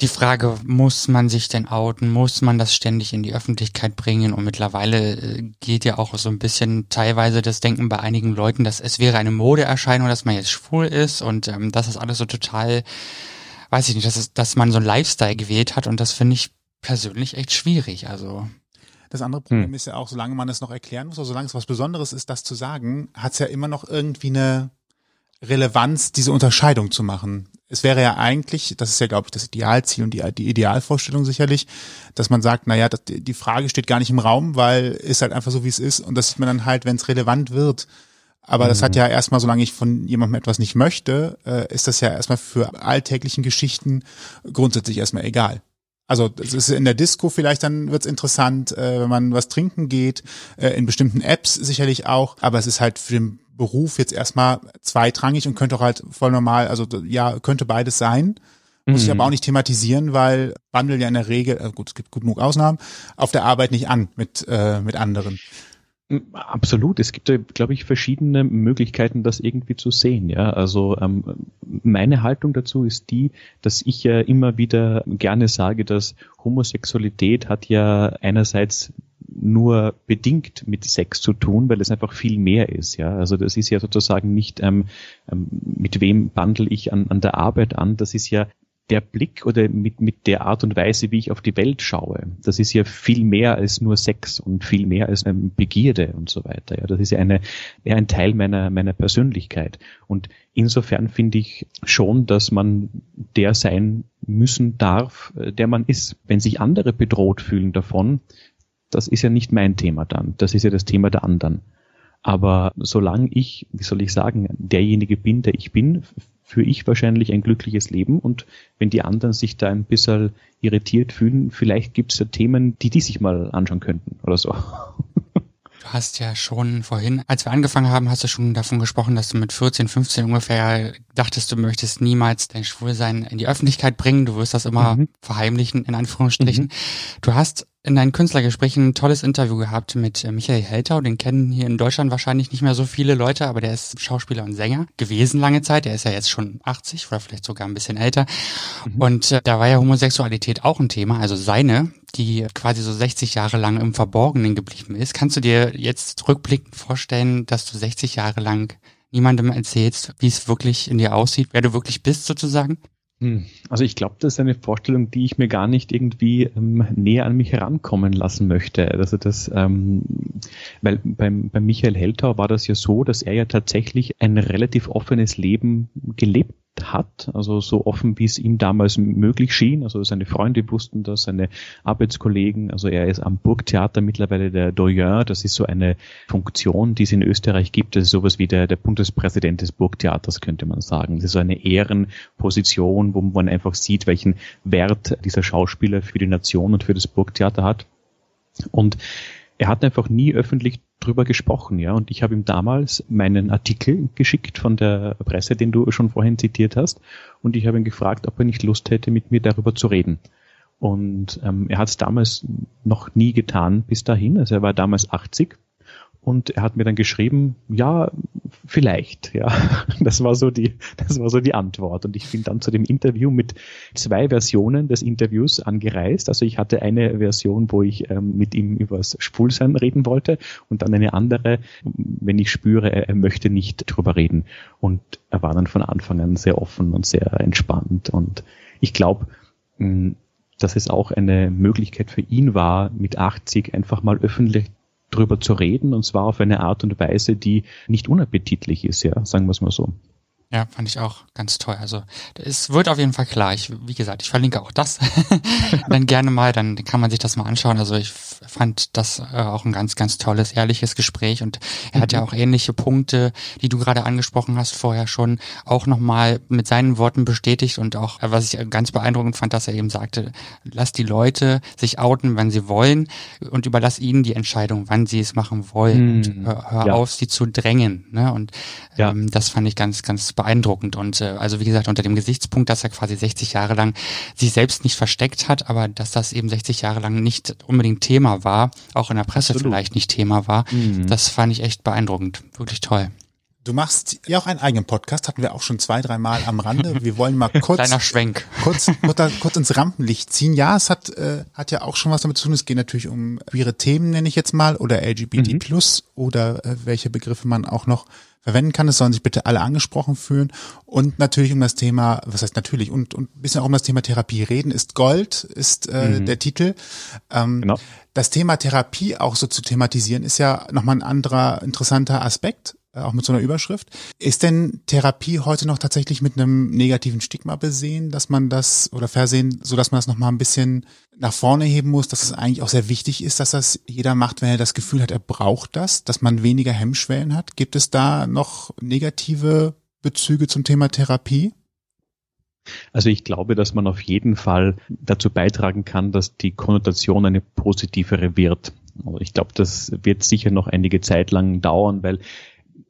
die Frage, muss man sich denn outen, muss man das ständig in die Öffentlichkeit bringen? Und mittlerweile äh, geht ja auch so ein bisschen teilweise das Denken bei einigen Leuten, dass es wäre eine Modeerscheinung, dass man jetzt schwul ist und ähm, das ist alles so total, weiß ich nicht, dass, es, dass man so ein Lifestyle gewählt hat und das finde ich persönlich echt schwierig. Also das andere Problem hm. ist ja auch, solange man es noch erklären muss, oder solange es was Besonderes ist, das zu sagen, hat es ja immer noch irgendwie eine Relevanz, diese Unterscheidung zu machen es wäre ja eigentlich, das ist ja, glaube ich, das Idealziel und die, die Idealvorstellung sicherlich, dass man sagt, naja, das, die Frage steht gar nicht im Raum, weil ist halt einfach so, wie es ist. Und das sieht man dann halt, wenn es relevant wird. Aber mhm. das hat mhm. ja erstmal, solange ich von jemandem etwas nicht möchte, äh, ist das ja erstmal für alltäglichen Geschichten grundsätzlich erstmal egal. Also das ist in der Disco vielleicht, dann wird's interessant, äh, wenn man was trinken geht, äh, in bestimmten Apps sicherlich auch, aber es ist halt für den Beruf jetzt erstmal zweitrangig und könnte auch halt voll normal, also ja, könnte beides sein. Muss ich mhm. aber auch nicht thematisieren, weil Bundle ja in der Regel, also gut, es gibt genug Ausnahmen, auf der Arbeit nicht an mit, äh, mit anderen. Absolut. Es gibt, glaube ich, verschiedene Möglichkeiten, das irgendwie zu sehen. Ja, also ähm, meine Haltung dazu ist die, dass ich ja immer wieder gerne sage, dass Homosexualität hat ja einerseits nur bedingt mit Sex zu tun, weil es einfach viel mehr ist. Ja, also das ist ja sozusagen nicht ähm, ähm, mit wem bandel ich an, an der Arbeit an. Das ist ja der Blick oder mit, mit der Art und Weise, wie ich auf die Welt schaue, das ist ja viel mehr als nur Sex und viel mehr als ähm, Begierde und so weiter. Ja, das ist ja eine, eher ein Teil meiner, meiner Persönlichkeit. Und insofern finde ich schon, dass man der sein müssen darf, äh, der man ist. Wenn sich andere bedroht fühlen davon, das ist ja nicht mein Thema dann. Das ist ja das Thema der anderen. Aber solange ich, wie soll ich sagen, derjenige bin, der ich bin, führe ich wahrscheinlich ein glückliches Leben. Und wenn die anderen sich da ein bisschen irritiert fühlen, vielleicht gibt es ja Themen, die die sich mal anschauen könnten oder so. Du hast ja schon vorhin, als wir angefangen haben, hast du schon davon gesprochen, dass du mit 14, 15 ungefähr dachtest, du möchtest niemals dein Schwulsein in die Öffentlichkeit bringen. Du wirst das immer mhm. verheimlichen, in Anführungsstrichen. Mhm. Du hast in deinen Künstlergesprächen ein tolles Interview gehabt mit äh, Michael Heltau. Den kennen hier in Deutschland wahrscheinlich nicht mehr so viele Leute, aber der ist Schauspieler und Sänger gewesen lange Zeit. Der ist ja jetzt schon 80 oder vielleicht sogar ein bisschen älter. Mhm. Und äh, da war ja Homosexualität auch ein Thema, also seine, die quasi so 60 Jahre lang im Verborgenen geblieben ist. Kannst du dir jetzt rückblickend vorstellen, dass du 60 Jahre lang niemandem erzählst, wie es wirklich in dir aussieht, wer du wirklich bist sozusagen? Hm. Also ich glaube, das ist eine Vorstellung, die ich mir gar nicht irgendwie ähm, näher an mich herankommen lassen möchte. Also das, ähm, weil beim, bei Michael Heltau war das ja so, dass er ja tatsächlich ein relativ offenes Leben gelebt hat, also so offen, wie es ihm damals möglich schien. Also seine Freunde wussten das, seine Arbeitskollegen. Also er ist am Burgtheater mittlerweile der Doyen. Das ist so eine Funktion, die es in Österreich gibt. Das ist sowas wie der, der Bundespräsident des Burgtheaters, könnte man sagen. Das ist so eine Ehrenposition, wo man einfach sieht, welchen Wert dieser Schauspieler für die Nation und für das Burgtheater hat. Und er hat einfach nie öffentlich drüber gesprochen, ja. Und ich habe ihm damals meinen Artikel geschickt von der Presse, den du schon vorhin zitiert hast. Und ich habe ihn gefragt, ob er nicht Lust hätte, mit mir darüber zu reden. Und ähm, er hat es damals noch nie getan bis dahin. Also er war damals 80 und er hat mir dann geschrieben, ja, vielleicht, ja. Das war so die, das war so die Antwort. Und ich bin dann zu dem Interview mit zwei Versionen des Interviews angereist. Also ich hatte eine Version, wo ich ähm, mit ihm übers Schwulsein reden wollte und dann eine andere, wenn ich spüre, er, er möchte nicht drüber reden. Und er war dann von Anfang an sehr offen und sehr entspannt. Und ich glaube, dass es auch eine Möglichkeit für ihn war, mit 80 einfach mal öffentlich drüber zu reden und zwar auf eine Art und Weise, die nicht unappetitlich ist, ja, sagen wir es mal so. Ja, fand ich auch ganz toll. Also es wird auf jeden Fall klar. Ich, wie gesagt, ich verlinke auch das dann gerne mal, dann kann man sich das mal anschauen. Also ich fand das äh, auch ein ganz, ganz tolles, ehrliches Gespräch und er hat ja mhm. auch ähnliche Punkte, die du gerade angesprochen hast vorher schon, auch nochmal mit seinen Worten bestätigt und auch, äh, was ich ganz beeindruckend fand, dass er eben sagte, lass die Leute sich outen, wenn sie wollen und überlass ihnen die Entscheidung, wann sie es machen wollen. Mhm. Und hör, hör ja. auf, sie zu drängen. Ne? Und ähm, ja. das fand ich ganz, ganz beeindruckend. Und äh, also wie gesagt, unter dem Gesichtspunkt, dass er quasi 60 Jahre lang sich selbst nicht versteckt hat, aber dass das eben 60 Jahre lang nicht unbedingt Thema war, auch in der Presse Absolut. vielleicht nicht Thema war, mhm. das fand ich echt beeindruckend. Wirklich toll. Du machst ja auch einen eigenen Podcast, hatten wir auch schon zwei, dreimal am Rande. Wir wollen mal kurz, Kleiner Schwenk. Kurz, kurz, kurz ins Rampenlicht ziehen. Ja, es hat, äh, hat ja auch schon was damit zu tun. Es geht natürlich um queere Themen, nenne ich jetzt mal, oder LGBT mhm. plus oder äh, welche Begriffe man auch noch verwenden kann. Es sollen sich bitte alle angesprochen fühlen. Und natürlich um das Thema, was heißt natürlich, und, und ein bisschen auch um das Thema Therapie reden, ist Gold, ist äh, mhm. der Titel. Ähm, genau. Das Thema Therapie auch so zu thematisieren, ist ja nochmal ein anderer interessanter Aspekt auch mit so einer Überschrift. Ist denn Therapie heute noch tatsächlich mit einem negativen Stigma besehen, dass man das oder versehen, so dass man das nochmal ein bisschen nach vorne heben muss, dass es eigentlich auch sehr wichtig ist, dass das jeder macht, wenn er das Gefühl hat, er braucht das, dass man weniger Hemmschwellen hat? Gibt es da noch negative Bezüge zum Thema Therapie? Also ich glaube, dass man auf jeden Fall dazu beitragen kann, dass die Konnotation eine positivere wird. Also ich glaube, das wird sicher noch einige Zeit lang dauern, weil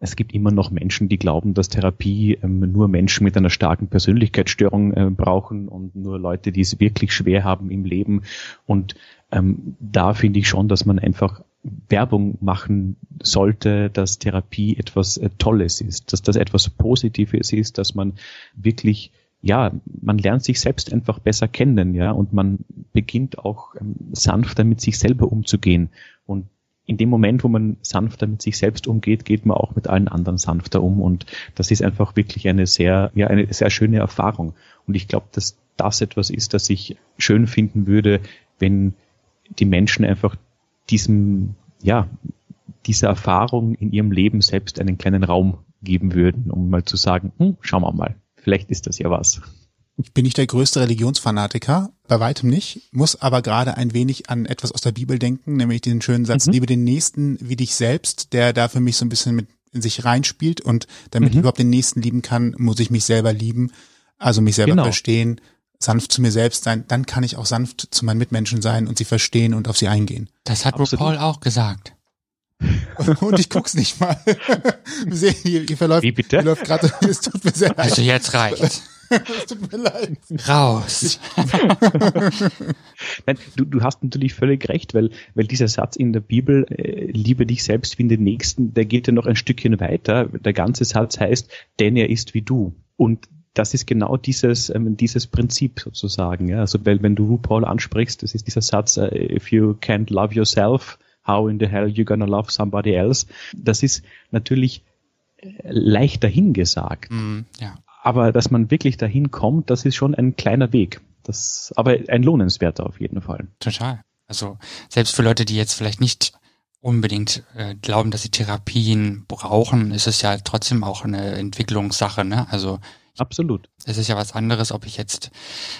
es gibt immer noch Menschen, die glauben, dass Therapie ähm, nur Menschen mit einer starken Persönlichkeitsstörung äh, brauchen und nur Leute, die es wirklich schwer haben im Leben. Und ähm, da finde ich schon, dass man einfach Werbung machen sollte, dass Therapie etwas äh, Tolles ist, dass das etwas Positives ist, dass man wirklich ja, man lernt sich selbst einfach besser kennen, ja, und man beginnt auch ähm, sanfter mit sich selber umzugehen. Und in dem Moment, wo man sanfter mit sich selbst umgeht, geht man auch mit allen anderen sanfter um. Und das ist einfach wirklich eine sehr, ja, eine sehr schöne Erfahrung. Und ich glaube, dass das etwas ist, das ich schön finden würde, wenn die Menschen einfach diesem, ja, dieser Erfahrung in ihrem Leben selbst einen kleinen Raum geben würden, um mal zu sagen, hm, schauen wir mal, vielleicht ist das ja was. Ich bin nicht der größte Religionsfanatiker, bei weitem nicht, muss aber gerade ein wenig an etwas aus der Bibel denken, nämlich den schönen Satz, mhm. liebe den Nächsten wie dich selbst, der da für mich so ein bisschen mit in sich reinspielt und damit mhm. ich überhaupt den Nächsten lieben kann, muss ich mich selber lieben, also mich selber genau. verstehen, sanft zu mir selbst sein, dann kann ich auch sanft zu meinen Mitmenschen sein und sie verstehen und auf sie eingehen. Das hat Absolut. Paul auch gesagt. Und ich guck's nicht mal. hier, hier verläuft, Wie bitte? Läuft gerade, es tut mir sehr leid. Also jetzt reicht's. Es tut mir leid. Raus. Nein, du, du hast natürlich völlig recht, weil, weil dieser Satz in der Bibel, äh, liebe dich selbst wie den Nächsten, der geht ja noch ein Stückchen weiter. Der ganze Satz heißt, denn er ist wie du. Und das ist genau dieses, ähm, dieses Prinzip sozusagen. Ja? Also, weil wenn du RuPaul ansprichst, das ist dieser Satz, uh, if you can't love yourself, how in the hell you gonna love somebody else? Das ist natürlich äh, leicht dahingesagt. Mm, ja. Aber dass man wirklich dahin kommt, das ist schon ein kleiner Weg. Das, aber ein lohnenswerter auf jeden Fall. Total. Also selbst für Leute, die jetzt vielleicht nicht unbedingt äh, glauben, dass sie Therapien brauchen, ist es ja trotzdem auch eine Entwicklungssache. Ne? Also Absolut. Es ist ja was anderes, ob ich jetzt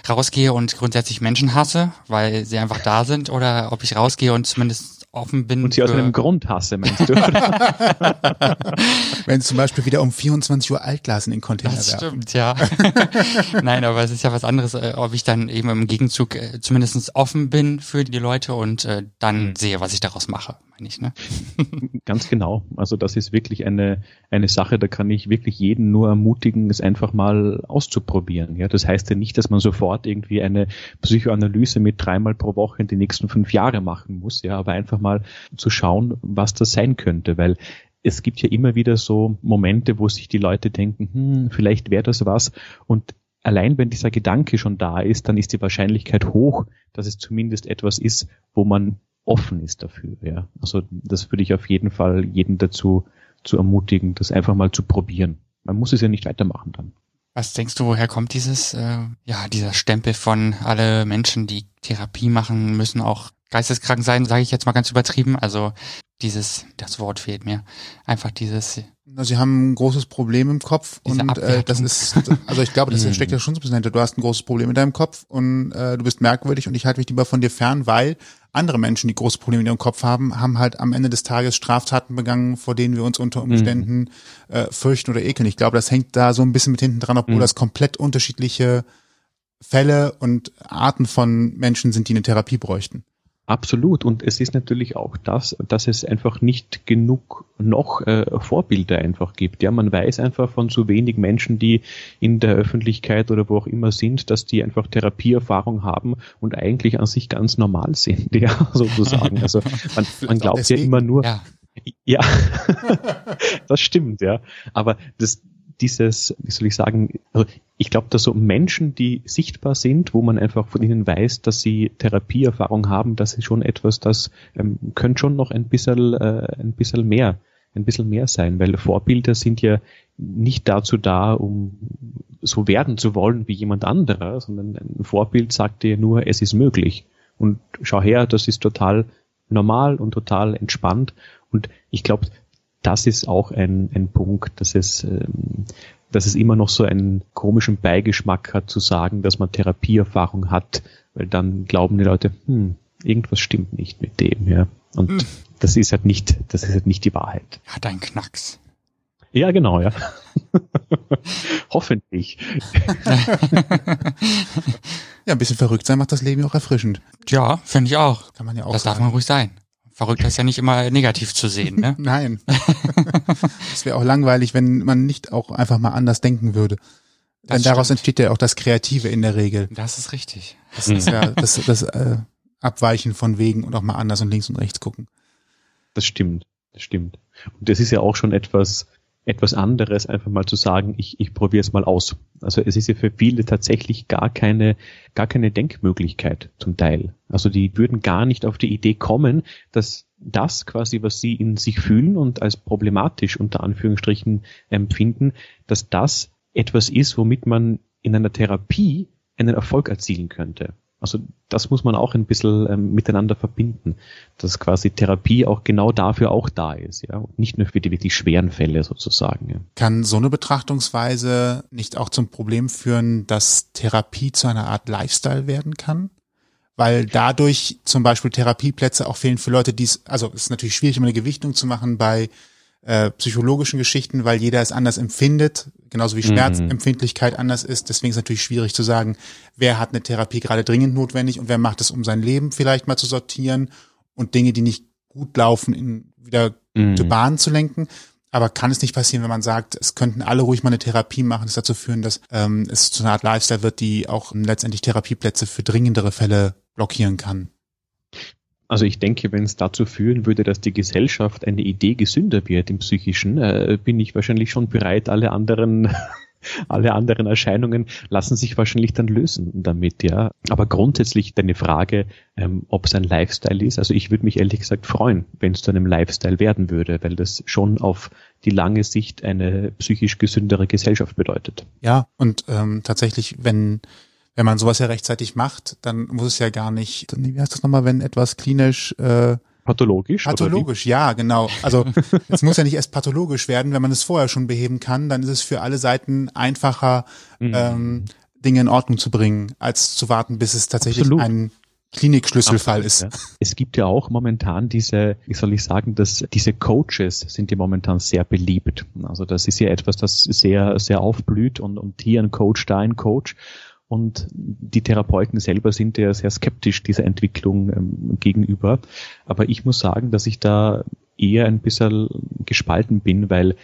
rausgehe und grundsätzlich Menschen hasse, weil sie einfach da sind, oder ob ich rausgehe und zumindest offen bin. Und sie aus einem Grund hasse, meinst du? Wenn es zum Beispiel wieder um 24 Uhr Altglas in den Container Das stimmt, ja. Nein, aber es ist ja was anderes, äh, ob ich dann eben im Gegenzug äh, zumindest offen bin für die Leute und äh, dann mhm. sehe, was ich daraus mache, meine ich, ne? Ganz genau. Also das ist wirklich eine, eine Sache, da kann ich wirklich jeden nur ermutigen, es einfach mal auszuprobieren. Ja, das heißt ja nicht, dass man sofort irgendwie eine Psychoanalyse mit dreimal pro Woche in die nächsten fünf Jahre machen muss, ja, aber einfach mal zu schauen, was das sein könnte, weil es gibt ja immer wieder so Momente, wo sich die Leute denken, hm, vielleicht wäre das was und allein wenn dieser Gedanke schon da ist, dann ist die Wahrscheinlichkeit hoch, dass es zumindest etwas ist, wo man offen ist dafür. Ja. Also das würde ich auf jeden Fall jeden dazu zu ermutigen, das einfach mal zu probieren. Man muss es ja nicht weitermachen dann. Was denkst du, woher kommt dieses, äh, ja, dieser Stempel von alle Menschen, die Therapie machen, müssen auch geisteskrank sein, sage ich jetzt mal ganz übertrieben. Also dieses, das Wort fehlt mir. Einfach dieses, Sie haben ein großes Problem im Kopf Diese und äh, das ist, also ich glaube, das steckt ja schon so ein bisschen dahinter. Du hast ein großes Problem in deinem Kopf und äh, du bist merkwürdig und ich halte mich lieber von dir fern, weil andere Menschen, die große Probleme in ihrem Kopf haben, haben halt am Ende des Tages Straftaten begangen, vor denen wir uns unter Umständen äh, fürchten oder ekeln. Ich glaube, das hängt da so ein bisschen mit hinten dran, obwohl das komplett unterschiedliche Fälle und Arten von Menschen sind, die eine Therapie bräuchten. Absolut. Und es ist natürlich auch das, dass es einfach nicht genug noch äh, Vorbilder einfach gibt. Ja, man weiß einfach von so wenig Menschen, die in der Öffentlichkeit oder wo auch immer sind, dass die einfach Therapieerfahrung haben und eigentlich an sich ganz normal sind, ja, sozusagen. Also man, man glaubt ja deswegen. immer nur, Ja. ja, das stimmt, ja. Aber das, dieses, wie soll ich sagen, also ich glaube, dass so Menschen, die sichtbar sind, wo man einfach von ihnen weiß, dass sie Therapieerfahrung haben, das ist schon etwas, das ähm, könnte schon noch ein bisschen, äh, ein bisschen mehr, ein bisschen mehr sein, weil Vorbilder sind ja nicht dazu da, um so werden zu wollen wie jemand anderer, sondern ein Vorbild sagt dir nur, es ist möglich. Und schau her, das ist total normal und total entspannt. Und ich glaube, das ist auch ein, ein Punkt, dass es, ähm, dass es immer noch so einen komischen Beigeschmack hat, zu sagen, dass man Therapieerfahrung hat, weil dann glauben die Leute, hm, irgendwas stimmt nicht mit dem, ja. Und das ist halt nicht, das ist halt nicht die Wahrheit. Hat einen Knacks. Ja, genau, ja. Hoffentlich. Ja, ein bisschen verrückt sein macht das Leben ja auch erfrischend. Ja, finde ich auch. Kann man ja auch Das darf sagen. man ruhig sein. Verrückt ist ja nicht immer negativ zu sehen, ne? Nein. Es wäre auch langweilig, wenn man nicht auch einfach mal anders denken würde. Denn daraus stimmt. entsteht ja auch das Kreative in der Regel. Das ist richtig. Das ist ja das, das äh, Abweichen von Wegen und auch mal anders und links und rechts gucken. Das stimmt, das stimmt. Und das ist ja auch schon etwas, etwas anderes, einfach mal zu sagen, ich, ich probiere es mal aus. Also es ist ja für viele tatsächlich gar keine, gar keine Denkmöglichkeit zum Teil. Also die würden gar nicht auf die Idee kommen, dass das quasi, was sie in sich fühlen und als problematisch unter Anführungsstrichen empfinden, dass das etwas ist, womit man in einer Therapie einen Erfolg erzielen könnte. Also das muss man auch ein bisschen ähm, miteinander verbinden, dass quasi Therapie auch genau dafür auch da ist, ja, und nicht nur für die wirklich schweren Fälle sozusagen. Ja. Kann so eine Betrachtungsweise nicht auch zum Problem führen, dass Therapie zu einer Art Lifestyle werden kann? Weil dadurch zum Beispiel Therapieplätze auch fehlen für Leute, die es, also es ist natürlich schwierig, immer eine Gewichtung zu machen bei äh, psychologischen Geschichten, weil jeder es anders empfindet, genauso wie Schmerzempfindlichkeit anders ist. Deswegen ist es natürlich schwierig zu sagen, wer hat eine Therapie gerade dringend notwendig und wer macht es, um sein Leben vielleicht mal zu sortieren und Dinge, die nicht gut laufen, in wieder gute Mhm. Bahnen zu lenken. Aber kann es nicht passieren, wenn man sagt, es könnten alle ruhig mal eine Therapie machen, das dazu führen, dass ähm, es zu einer Art Lifestyle wird, die auch letztendlich Therapieplätze für dringendere Fälle blockieren kann? Also ich denke, wenn es dazu führen würde, dass die Gesellschaft eine Idee gesünder wird im Psychischen, äh, bin ich wahrscheinlich schon bereit, alle anderen alle anderen Erscheinungen lassen sich wahrscheinlich dann lösen damit, ja. Aber grundsätzlich deine Frage, ähm, ob es ein Lifestyle ist, also ich würde mich ehrlich gesagt freuen, wenn es zu einem Lifestyle werden würde, weil das schon auf die lange Sicht eine psychisch gesündere Gesellschaft bedeutet. Ja, und ähm, tatsächlich, wenn wenn man sowas ja rechtzeitig macht, dann muss es ja gar nicht, wie heißt das nochmal, wenn etwas klinisch äh, Pathologisch? Pathologisch, ja, genau. Also es muss ja nicht erst pathologisch werden, wenn man es vorher schon beheben kann, dann ist es für alle Seiten einfacher, Mhm. ähm, Dinge in Ordnung zu bringen, als zu warten, bis es tatsächlich Absolut. ein Klinikschlüsselfall ist. Ja. Es gibt ja auch momentan diese, wie soll ich sagen, dass diese Coaches sind ja momentan sehr beliebt. Also das ist ja etwas, das sehr, sehr aufblüht und, und hier ein Coach, da ein Coach. Und die Therapeuten selber sind ja sehr skeptisch dieser Entwicklung ähm, gegenüber. Aber ich muss sagen, dass ich da eher ein bisschen gespalten bin, weil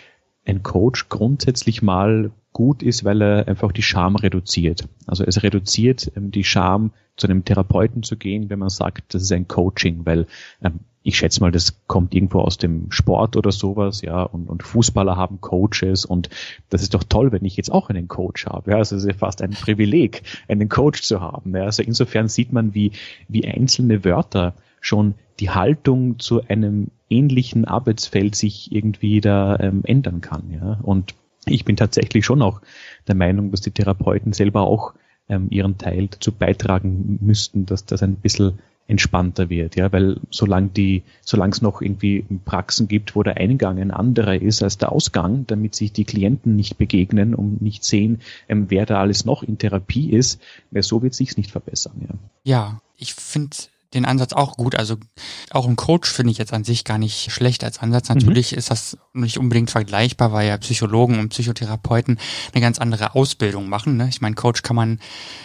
ein Coach grundsätzlich mal gut ist, weil er einfach die Scham reduziert. Also es reduziert ähm, die Scham, zu einem Therapeuten zu gehen, wenn man sagt, das ist ein Coaching, weil ähm, ich schätze mal, das kommt irgendwo aus dem Sport oder sowas, ja, und, und Fußballer haben Coaches und das ist doch toll, wenn ich jetzt auch einen Coach habe. Ja, also es ist ja fast ein Privileg, einen Coach zu haben. Ja. Also insofern sieht man, wie, wie einzelne Wörter schon die Haltung zu einem ähnlichen Arbeitsfeld sich irgendwie da ähm, ändern kann. Ja. Und ich bin tatsächlich schon auch der Meinung, dass die Therapeuten selber auch ähm, ihren Teil dazu beitragen müssten, dass das ein bisschen entspannter wird, ja, weil solange die, solange es noch irgendwie Praxen gibt, wo der Eingang ein anderer ist als der Ausgang, damit sich die Klienten nicht begegnen und nicht sehen, ähm, wer da alles noch in Therapie ist, so wird sich's nicht verbessern, ja. Ja, ich finde den Ansatz auch gut. Also auch ein Coach finde ich jetzt an sich gar nicht schlecht als Ansatz. Mhm. Natürlich mhm. ist das nicht unbedingt vergleichbar, weil ja Psychologen und Psychotherapeuten eine ganz andere Ausbildung machen. Ne? Ich meine, Coach kann man,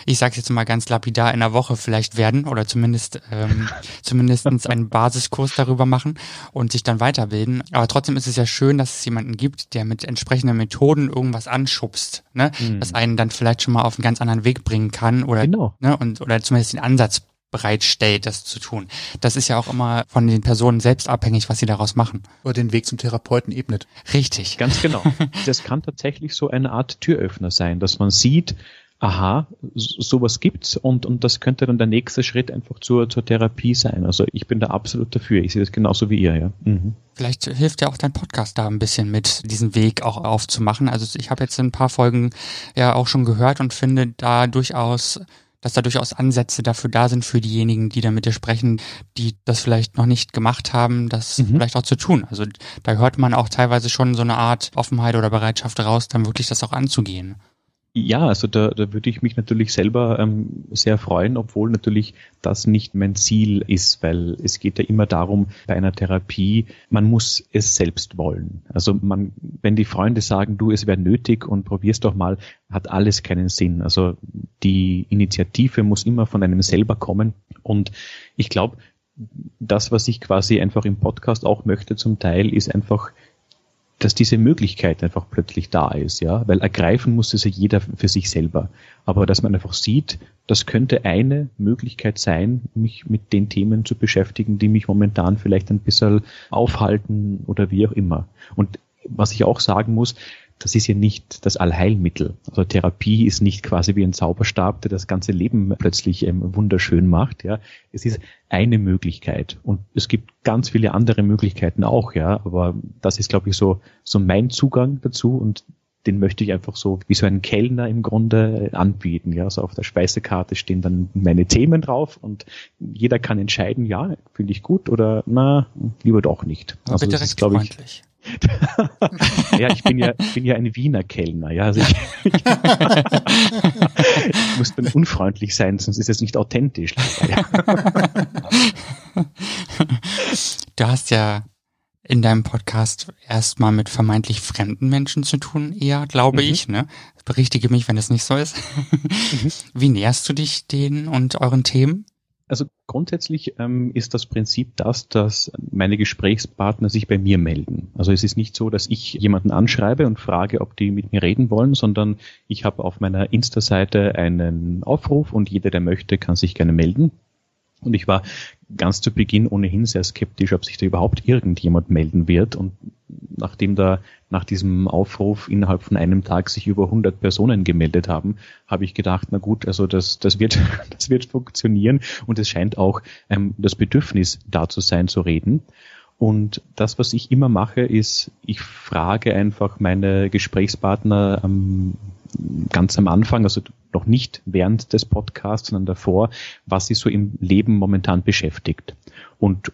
ich sage jetzt mal ganz lapidar, in einer Woche vielleicht werden oder zumindest ähm, zumindest einen Basiskurs darüber machen und sich dann weiterbilden. Aber trotzdem ist es ja schön, dass es jemanden gibt, der mit entsprechenden Methoden irgendwas anschubst, ne? Mhm. das einen dann vielleicht schon mal auf einen ganz anderen Weg bringen kann oder genau. ne? und oder zumindest den Ansatz bereitstellt, das zu tun. Das ist ja auch immer von den Personen selbst abhängig, was sie daraus machen. Oder den Weg zum Therapeuten ebnet. Richtig. Ganz genau. Das kann tatsächlich so eine Art Türöffner sein, dass man sieht, aha, sowas gibt's und, und das könnte dann der nächste Schritt einfach zur, zur Therapie sein. Also ich bin da absolut dafür. Ich sehe das genauso wie ihr, ja. Mhm. Vielleicht hilft ja auch dein Podcast da ein bisschen mit, diesen Weg auch aufzumachen. Also ich habe jetzt ein paar Folgen ja auch schon gehört und finde da durchaus dass da durchaus Ansätze dafür da sind für diejenigen, die da mit dir sprechen, die das vielleicht noch nicht gemacht haben, das mhm. vielleicht auch zu tun. Also da hört man auch teilweise schon so eine Art Offenheit oder Bereitschaft raus, dann wirklich das auch anzugehen. Ja, also da, da würde ich mich natürlich selber ähm, sehr freuen, obwohl natürlich das nicht mein Ziel ist, weil es geht ja immer darum, bei einer Therapie, man muss es selbst wollen. Also man, wenn die Freunde sagen, du, es wäre nötig und probier's doch mal, hat alles keinen Sinn. Also die Initiative muss immer von einem selber kommen und ich glaube, das, was ich quasi einfach im Podcast auch möchte zum Teil, ist einfach dass diese Möglichkeit einfach plötzlich da ist, ja, weil ergreifen muss es ja jeder für sich selber. Aber dass man einfach sieht, das könnte eine Möglichkeit sein, mich mit den Themen zu beschäftigen, die mich momentan vielleicht ein bisschen aufhalten oder wie auch immer. Und was ich auch sagen muss, das ist ja nicht das Allheilmittel. Also Therapie ist nicht quasi wie ein Zauberstab, der das ganze Leben plötzlich ähm, wunderschön macht. Ja, es ist eine Möglichkeit und es gibt ganz viele andere Möglichkeiten auch. Ja, aber das ist, glaube ich, so so mein Zugang dazu und den möchte ich einfach so wie so ein Kellner im Grunde anbieten. Ja, so auf der Speisekarte stehen dann meine Themen drauf und jeder kann entscheiden, ja, finde ich gut oder na, lieber doch nicht. Also das ist, glaube ich, ja, ich bin ja, ich bin ja ein Wiener Kellner, ja. Also ich, ich, muss dann unfreundlich sein, sonst ist es nicht authentisch. Du hast ja in deinem Podcast erstmal mit vermeintlich fremden Menschen zu tun, eher, glaube mhm. ich, ne? Berichtige mich, wenn es nicht so ist. mhm. Wie näherst du dich denen und euren Themen? Also grundsätzlich ähm, ist das Prinzip das, dass meine Gesprächspartner sich bei mir melden. Also es ist nicht so, dass ich jemanden anschreibe und frage, ob die mit mir reden wollen, sondern ich habe auf meiner Insta-Seite einen Aufruf und jeder, der möchte, kann sich gerne melden. Und ich war ganz zu Beginn ohnehin sehr skeptisch, ob sich da überhaupt irgendjemand melden wird. Und nachdem da nach diesem Aufruf innerhalb von einem Tag sich über 100 Personen gemeldet haben, habe ich gedacht, na gut, also das, das wird, das wird funktionieren. Und es scheint auch ähm, das Bedürfnis da zu sein, zu reden. Und das, was ich immer mache, ist, ich frage einfach meine Gesprächspartner ähm, ganz am Anfang, also noch nicht während des Podcasts, sondern davor, was sie so im Leben momentan beschäftigt. Und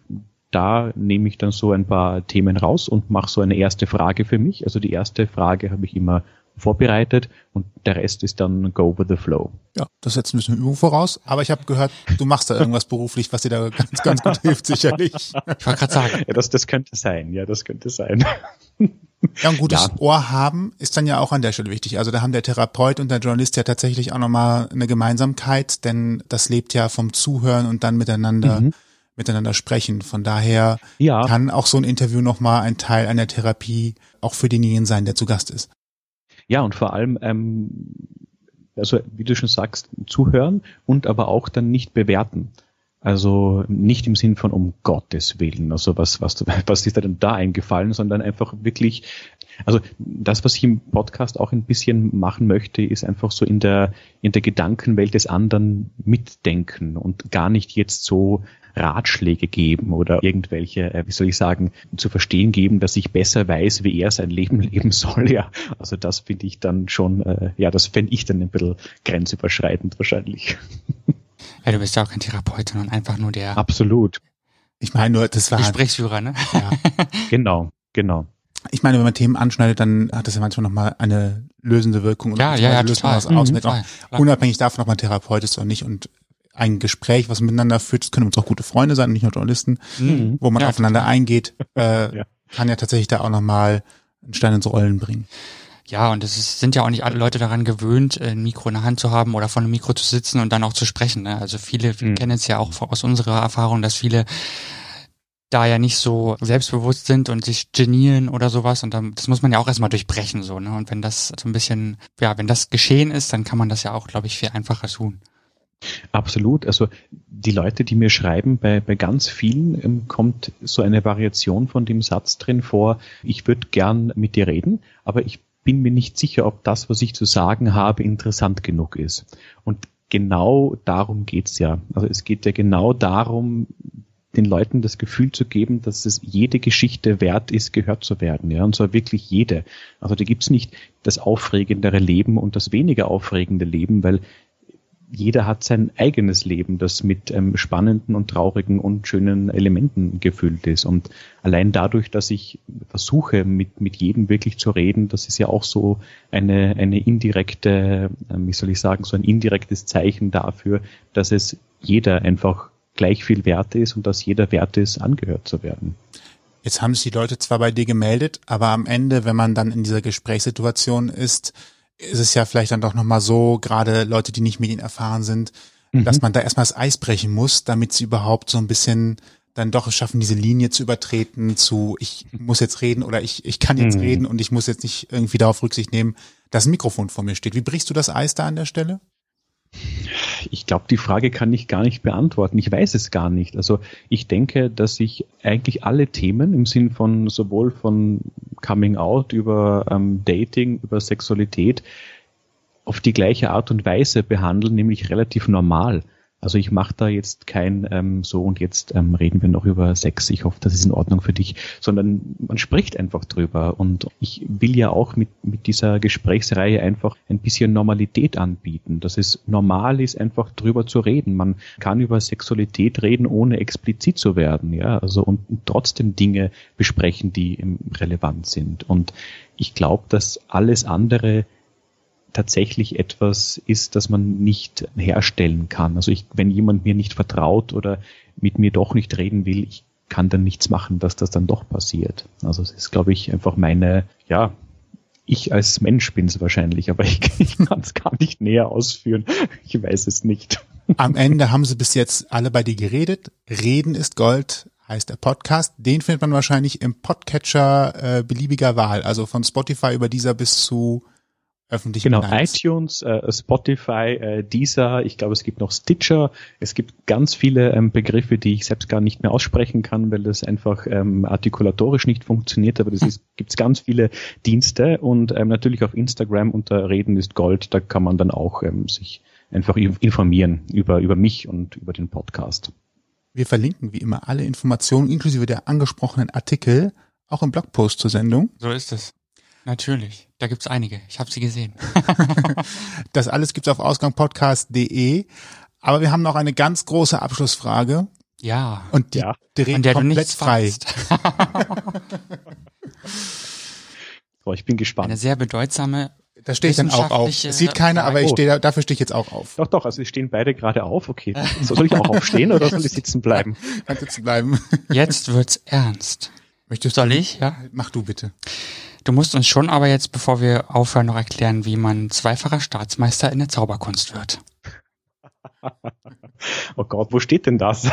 da nehme ich dann so ein paar Themen raus und mache so eine erste Frage für mich. Also die erste Frage habe ich immer vorbereitet und der Rest ist dann go with the flow. Ja, das setzt ein bisschen Übung voraus, aber ich habe gehört, du machst da irgendwas beruflich, was dir da ganz, ganz gut hilft, sicherlich. Ich wollte gerade sagen. Ja, das, das könnte sein, ja, das könnte sein. Ja, ein gutes ja. Ohr haben ist dann ja auch an der Stelle wichtig. Also da haben der Therapeut und der Journalist ja tatsächlich auch nochmal eine Gemeinsamkeit, denn das lebt ja vom Zuhören und dann miteinander mhm. miteinander sprechen. Von daher ja. kann auch so ein Interview nochmal ein Teil einer Therapie auch für denjenigen sein, der zu Gast ist. Ja, und vor allem, ähm, also wie du schon sagst, zuhören und aber auch dann nicht bewerten. Also nicht im Sinn von um Gottes Willen, also was, was, was ist denn da eingefallen, sondern einfach wirklich, also das, was ich im Podcast auch ein bisschen machen möchte, ist einfach so in der, in der Gedankenwelt des anderen mitdenken und gar nicht jetzt so Ratschläge geben oder irgendwelche, äh, wie soll ich sagen, zu verstehen geben, dass ich besser weiß, wie er sein Leben leben soll. Ja, also das finde ich dann schon, äh, ja, das fände ich dann ein bisschen grenzüberschreitend wahrscheinlich. Ja, du bist ja auch kein Therapeut, sondern einfach nur der Absolut. Ich meine nur, das war Gesprächsführer, ne? Ja. genau, genau. Ich meine, wenn man Themen anschneidet, dann hat das ja manchmal nochmal eine lösende Wirkung. Und Ja, ja, ja, löst man total. was aus. Mhm, total. unabhängig davon, ob man Therapeut ist oder nicht. Und ein Gespräch, was man miteinander führt, das können uns auch gute Freunde sein, nicht nur Journalisten, Mhm. wo man Ja, aufeinander eingeht, äh, Ja. kann ja tatsächlich da auch nochmal einen Stein ins Rollen bringen. Ja, und es ist, sind ja auch nicht alle Leute daran gewöhnt, ein Mikro in der Hand zu haben oder vor einem Mikro zu sitzen und dann auch zu sprechen. Ne? Also viele Mhm. kennen es ja auch aus unserer Erfahrung, dass viele da ja nicht so selbstbewusst sind und sich genieren oder sowas. Und dann, das muss man ja auch erstmal durchbrechen, so, ne? Und wenn das so ein bisschen, ja, wenn das geschehen ist, dann kann man das ja auch, glaube ich, viel einfacher tun. Absolut. Also die Leute, die mir schreiben, bei, bei ganz vielen ähm, kommt so eine Variation von dem Satz drin vor, ich würde gern mit dir reden, aber ich bin mir nicht sicher, ob das, was ich zu sagen habe, interessant genug ist. Und genau darum geht's ja. Also es geht ja genau darum, den Leuten das Gefühl zu geben, dass es jede Geschichte wert ist, gehört zu werden. Ja, und zwar wirklich jede. Also da gibt's nicht das aufregendere Leben und das weniger aufregende Leben, weil jeder hat sein eigenes Leben, das mit ähm, spannenden und traurigen und schönen Elementen gefüllt ist. Und allein dadurch, dass ich versuche, mit, mit jedem wirklich zu reden, das ist ja auch so eine, eine indirekte, ähm, wie soll ich sagen, so ein indirektes Zeichen dafür, dass es jeder einfach gleich viel wert ist und dass jeder wert ist, angehört zu werden. Jetzt haben sich die Leute zwar bei dir gemeldet, aber am Ende, wenn man dann in dieser Gesprächssituation ist, ist es ja vielleicht dann doch nochmal so, gerade Leute, die nicht medienerfahren sind, dass man da erstmal das Eis brechen muss, damit sie überhaupt so ein bisschen dann doch es schaffen, diese Linie zu übertreten zu, ich muss jetzt reden oder ich, ich kann jetzt Mhm. reden und ich muss jetzt nicht irgendwie darauf Rücksicht nehmen, dass ein Mikrofon vor mir steht. Wie brichst du das Eis da an der Stelle? Ich glaube, die Frage kann ich gar nicht beantworten. Ich weiß es gar nicht. Also ich denke, dass ich eigentlich alle Themen im Sinn von sowohl von Coming Out über ähm, Dating, über Sexualität auf die gleiche Art und Weise behandle, nämlich relativ normal. Also ich mache da jetzt kein ähm, so und jetzt ähm, reden wir noch über Sex. Ich hoffe, das ist in Ordnung für dich, sondern man spricht einfach drüber. Und ich will ja auch mit, mit dieser Gesprächsreihe einfach ein bisschen Normalität anbieten, dass es normal ist, einfach drüber zu reden. Man kann über Sexualität reden, ohne explizit zu werden, ja, also und trotzdem Dinge besprechen, die relevant sind. Und ich glaube, dass alles andere tatsächlich etwas ist, das man nicht herstellen kann. Also ich, wenn jemand mir nicht vertraut oder mit mir doch nicht reden will, ich kann dann nichts machen, dass das dann doch passiert. Also es ist, glaube ich, einfach meine, ja, ich als Mensch bin es wahrscheinlich, aber ich, ich kann es gar nicht näher ausführen. Ich weiß es nicht. Am Ende haben sie bis jetzt alle bei dir geredet. Reden ist Gold heißt der Podcast. Den findet man wahrscheinlich im Podcatcher äh, beliebiger Wahl, also von Spotify über dieser bis zu öffentlichen Genau, Clients. iTunes, äh, Spotify, äh, Deezer, ich glaube, es gibt noch Stitcher. Es gibt ganz viele ähm, Begriffe, die ich selbst gar nicht mehr aussprechen kann, weil das einfach ähm, artikulatorisch nicht funktioniert. Aber das ist, gibt's ganz viele Dienste und ähm, natürlich auf Instagram unter Reden ist Gold. Da kann man dann auch ähm, sich einfach informieren über über mich und über den Podcast. Wir verlinken wie immer alle Informationen inklusive der angesprochenen Artikel auch im Blogpost zur Sendung. So ist es. Natürlich. Da gibt's einige. Ich habe sie gesehen. Das alles gibt's auf ausgangpodcast.de. Aber wir haben noch eine ganz große Abschlussfrage Ja. und die Ja. dreht Von der du komplett frei. So, ich bin gespannt. Eine sehr bedeutsame. Da stehe ich dann auch auf. Es sieht keiner, aber ich stehe da, dafür stehe ich jetzt auch auf. Doch, doch, also wir stehen beide gerade auf. Okay. So, soll ich auch aufstehen oder soll ich sitzen bleiben? Kannst sitzen bleiben. Jetzt wird's ernst. Möchtest Soll ich? Ja. Mach du bitte. Du musst uns schon aber jetzt, bevor wir aufhören, noch erklären, wie man zweifacher Staatsmeister in der Zauberkunst wird. Oh Gott, wo steht denn das?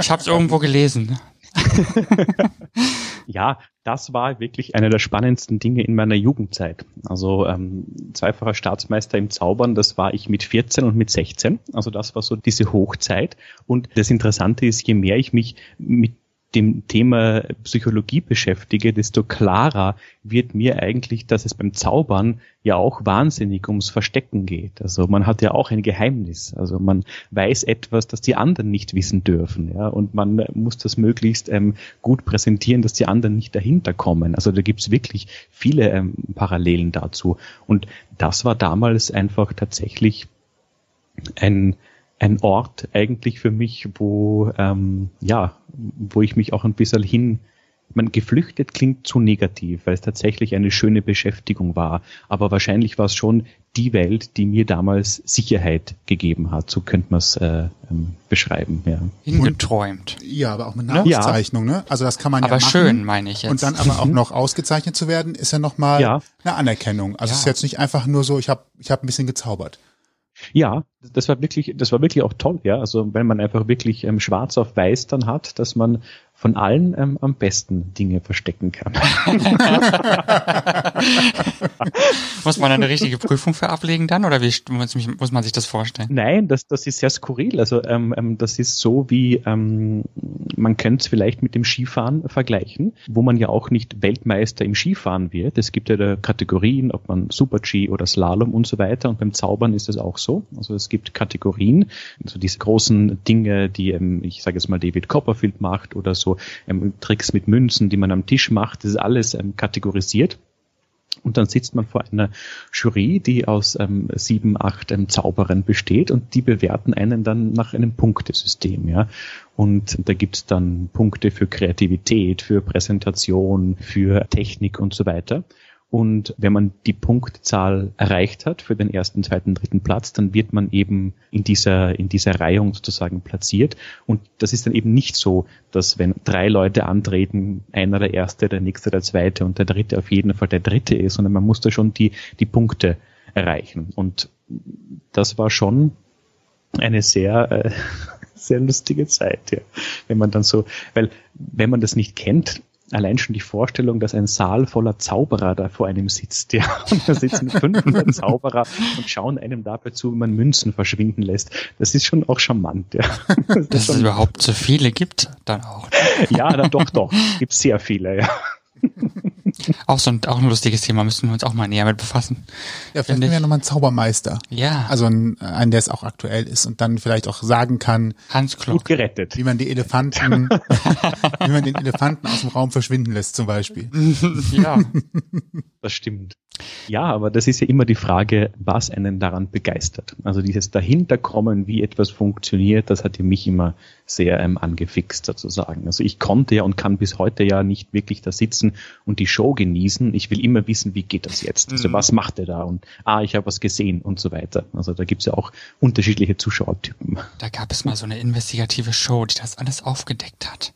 Ich habe es irgendwo gelesen. Ja, das war wirklich einer der spannendsten Dinge in meiner Jugendzeit. Also ähm, zweifacher Staatsmeister im Zaubern, das war ich mit 14 und mit 16. Also das war so diese Hochzeit. Und das Interessante ist, je mehr ich mich mit dem Thema Psychologie beschäftige, desto klarer wird mir eigentlich, dass es beim Zaubern ja auch wahnsinnig ums Verstecken geht. Also man hat ja auch ein Geheimnis. Also man weiß etwas, das die anderen nicht wissen dürfen. Ja, und man muss das möglichst ähm, gut präsentieren, dass die anderen nicht dahinter kommen. Also da gibt's wirklich viele ähm, Parallelen dazu. Und das war damals einfach tatsächlich ein ein Ort eigentlich für mich, wo ähm, ja, wo ich mich auch ein bisschen hin man geflüchtet klingt zu negativ, weil es tatsächlich eine schöne Beschäftigung war. Aber wahrscheinlich war es schon die Welt, die mir damals Sicherheit gegeben hat. So könnte man es äh, ähm, beschreiben. Ja. Hingeträumt. Ja, aber auch mit einer ne? Auszeichnung. Ne? Also das kann man aber ja machen. schön, meine ich jetzt. Und dann aber auch noch ausgezeichnet zu werden, ist ja nochmal ja. eine Anerkennung. Also es ist jetzt nicht einfach nur so, ich habe ich hab ein bisschen gezaubert. Ja, das war wirklich, das war wirklich auch toll, ja. Also wenn man einfach wirklich ähm, schwarz auf weiß dann hat, dass man von allen ähm, am besten Dinge verstecken kann. muss man eine richtige Prüfung für ablegen dann oder wie muss, man sich das vorstellen? Nein, das, das ist sehr skurril. Also ähm, ähm, das ist so wie, ähm, man könnte es vielleicht mit dem Skifahren vergleichen, wo man ja auch nicht Weltmeister im Skifahren wird. Es gibt ja da Kategorien, ob man Super-G oder Slalom und so weiter. Und beim Zaubern ist das auch so. Also es gibt Kategorien, also diese großen Dinge, die, ähm, ich sage jetzt mal, David Copperfield macht oder so so ähm, Tricks mit Münzen, die man am Tisch macht, das ist alles ähm, kategorisiert. Und dann sitzt man vor einer Jury, die aus ähm, sieben, acht ähm, Zauberern besteht und die bewerten einen dann nach einem Punktesystem. Ja? Und da gibt's dann Punkte für Kreativität, für Präsentation, für Technik und so weiter. Und wenn man die Punktzahl erreicht hat für den ersten, zweiten, dritten Platz, dann wird man eben in dieser, in dieser Reihung sozusagen platziert. Und das ist dann eben nicht so, dass wenn drei Leute antreten, einer der erste, der nächste der zweite und der dritte auf jeden Fall der dritte ist, sondern man muss da schon die, die Punkte erreichen. Und das war schon eine sehr, äh, sehr lustige Zeit, ja. Wenn man dann so, weil wenn man das nicht kennt, allein schon die Vorstellung, dass ein Saal voller Zauberer da vor einem sitzt, ja, und da sitzen 500 Zauberer und schauen einem dabei zu, wie man Münzen verschwinden lässt. Das ist schon auch charmant, ja. Das Dass es überhaupt so viele gibt, dann auch. Ja, dann doch, doch. Gibt sehr viele, ja. Auch so ein, auch ein lustiges Thema, müssen wir uns auch mal näher mit befassen. Ja, vielleicht nehmen wir nochmal einen Zaubermeister. Ja. Also einen, einen, der es auch aktuell ist und dann vielleicht auch sagen kann, Hans Klug. Gut gerettet. Wie man die Elefanten, wie man den Elefanten aus dem Raum verschwinden lässt, zum Beispiel. ja. Das stimmt. Ja, aber das ist ja immer die Frage, was einen daran begeistert. Also dieses Dahinterkommen, wie etwas funktioniert, das hat ja mich immer sehr ähm, angefixt sozusagen. Also ich konnte ja und kann bis heute ja nicht wirklich da sitzen und die Show genießen. Ich will immer wissen, wie geht das jetzt? Also mhm. was macht er da? Und ah, ich habe was gesehen und so weiter. Also da gibt's ja auch unterschiedliche Zuschauertypen. Da gab es mal so eine investigative Show, die das alles aufgedeckt hat.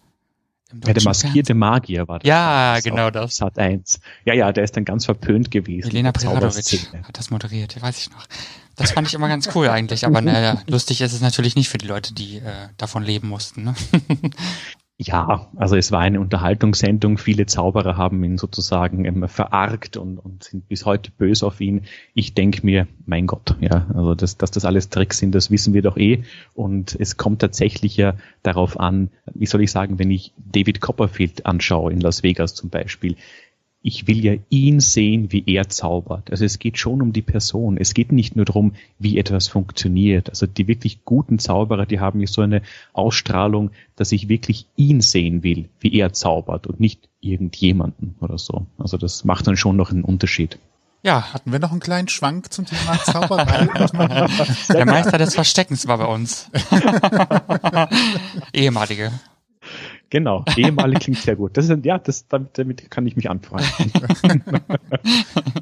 Ja, der maskierte Magier war das. Ja, das genau das. Sat 1. Ja, ja, der ist dann ganz verpönt gewesen. Elena Preradovic hat das moderiert, weiß ich noch. Das fand ich immer ganz cool eigentlich, aber naja, lustig ist es natürlich nicht für die Leute, die äh, davon leben mussten. Ne? Ja, also es war eine Unterhaltungssendung. Viele Zauberer haben ihn sozusagen ähm, verargt und, und sind bis heute böse auf ihn. Ich denke mir, mein Gott, ja, also das, dass das alles Tricks sind, das wissen wir doch eh. Und es kommt tatsächlich ja darauf an, wie soll ich sagen, wenn ich David Copperfield anschaue in Las Vegas zum Beispiel, ich will ja ihn sehen, wie er zaubert. Also es geht schon um die Person. Es geht nicht nur darum, wie etwas funktioniert. Also die wirklich guten Zauberer, die haben ja so eine Ausstrahlung, dass ich wirklich ihn sehen will, wie er zaubert und nicht irgendjemanden oder so. Also das macht dann schon noch einen Unterschied. Ja, hatten wir noch einen kleinen Schwank zum Thema Zauberei? Der Meister des Versteckens war bei uns. Ehemalige. Genau, ehemalig klingt sehr gut. Das ist, ja, das, damit, damit kann ich mich anfreunden.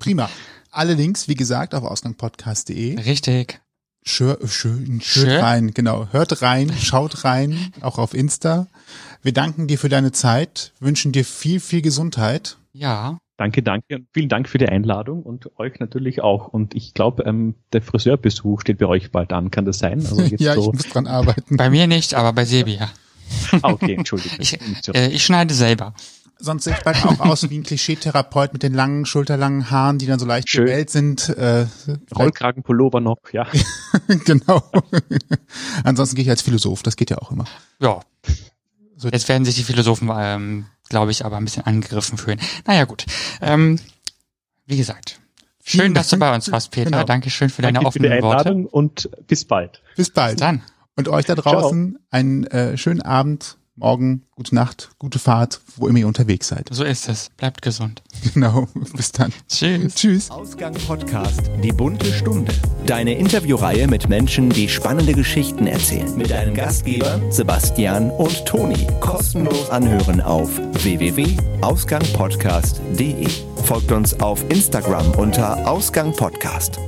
Prima. Alle Links, wie gesagt, auf ausgangpodcast.de. Richtig. Schön, schön, schön rein, genau. Hört rein, schaut rein, auch auf Insta. Wir danken dir für deine Zeit, wünschen dir viel, viel Gesundheit. Ja. Danke, danke und vielen Dank für die Einladung und euch natürlich auch. Und ich glaube, ähm, der Friseurbesuch steht bei euch bald an. Kann das sein? Also jetzt ja, so ich muss dran arbeiten. Bei mir nicht, aber bei Sebi, ja. Ah, okay, entschuldige. ich, äh, ich schneide selber. Sonst sieht bald auch aus wie ein Klischee-Therapeut mit den langen, schulterlangen Haaren, die dann so leicht Schön. gewellt sind. Äh, Rollkragenpullover noch, ja. genau. Ansonsten gehe ich als Philosoph, das geht ja auch immer. Ja. So. Jetzt werden sich die Philosophen, ähm, glaube ich, aber ein bisschen angegriffen fühlen. Naja, gut. Ähm, wie gesagt, schön, dass du bei uns warst, Peter. Genau. Dankeschön für deine Danke offenen für die Einladung Worte. und bis bald. Bis bald. Bis dann. Und euch da draußen Ciao. einen äh, schönen Abend morgen, gute Nacht, gute Fahrt, wo immer ihr unterwegs seid. So ist es. Bleibt gesund. Genau. Bis dann. Tschüss. Tschüss. Ausgang Podcast Die bunte Stunde. Deine Interviewreihe mit Menschen, die spannende Geschichten erzählen. Mit deinen Gastgebern Sebastian und Toni. Kostenlos anhören auf www.ausgangpodcast.de. Folgt uns auf Instagram unter Ausgang Podcast.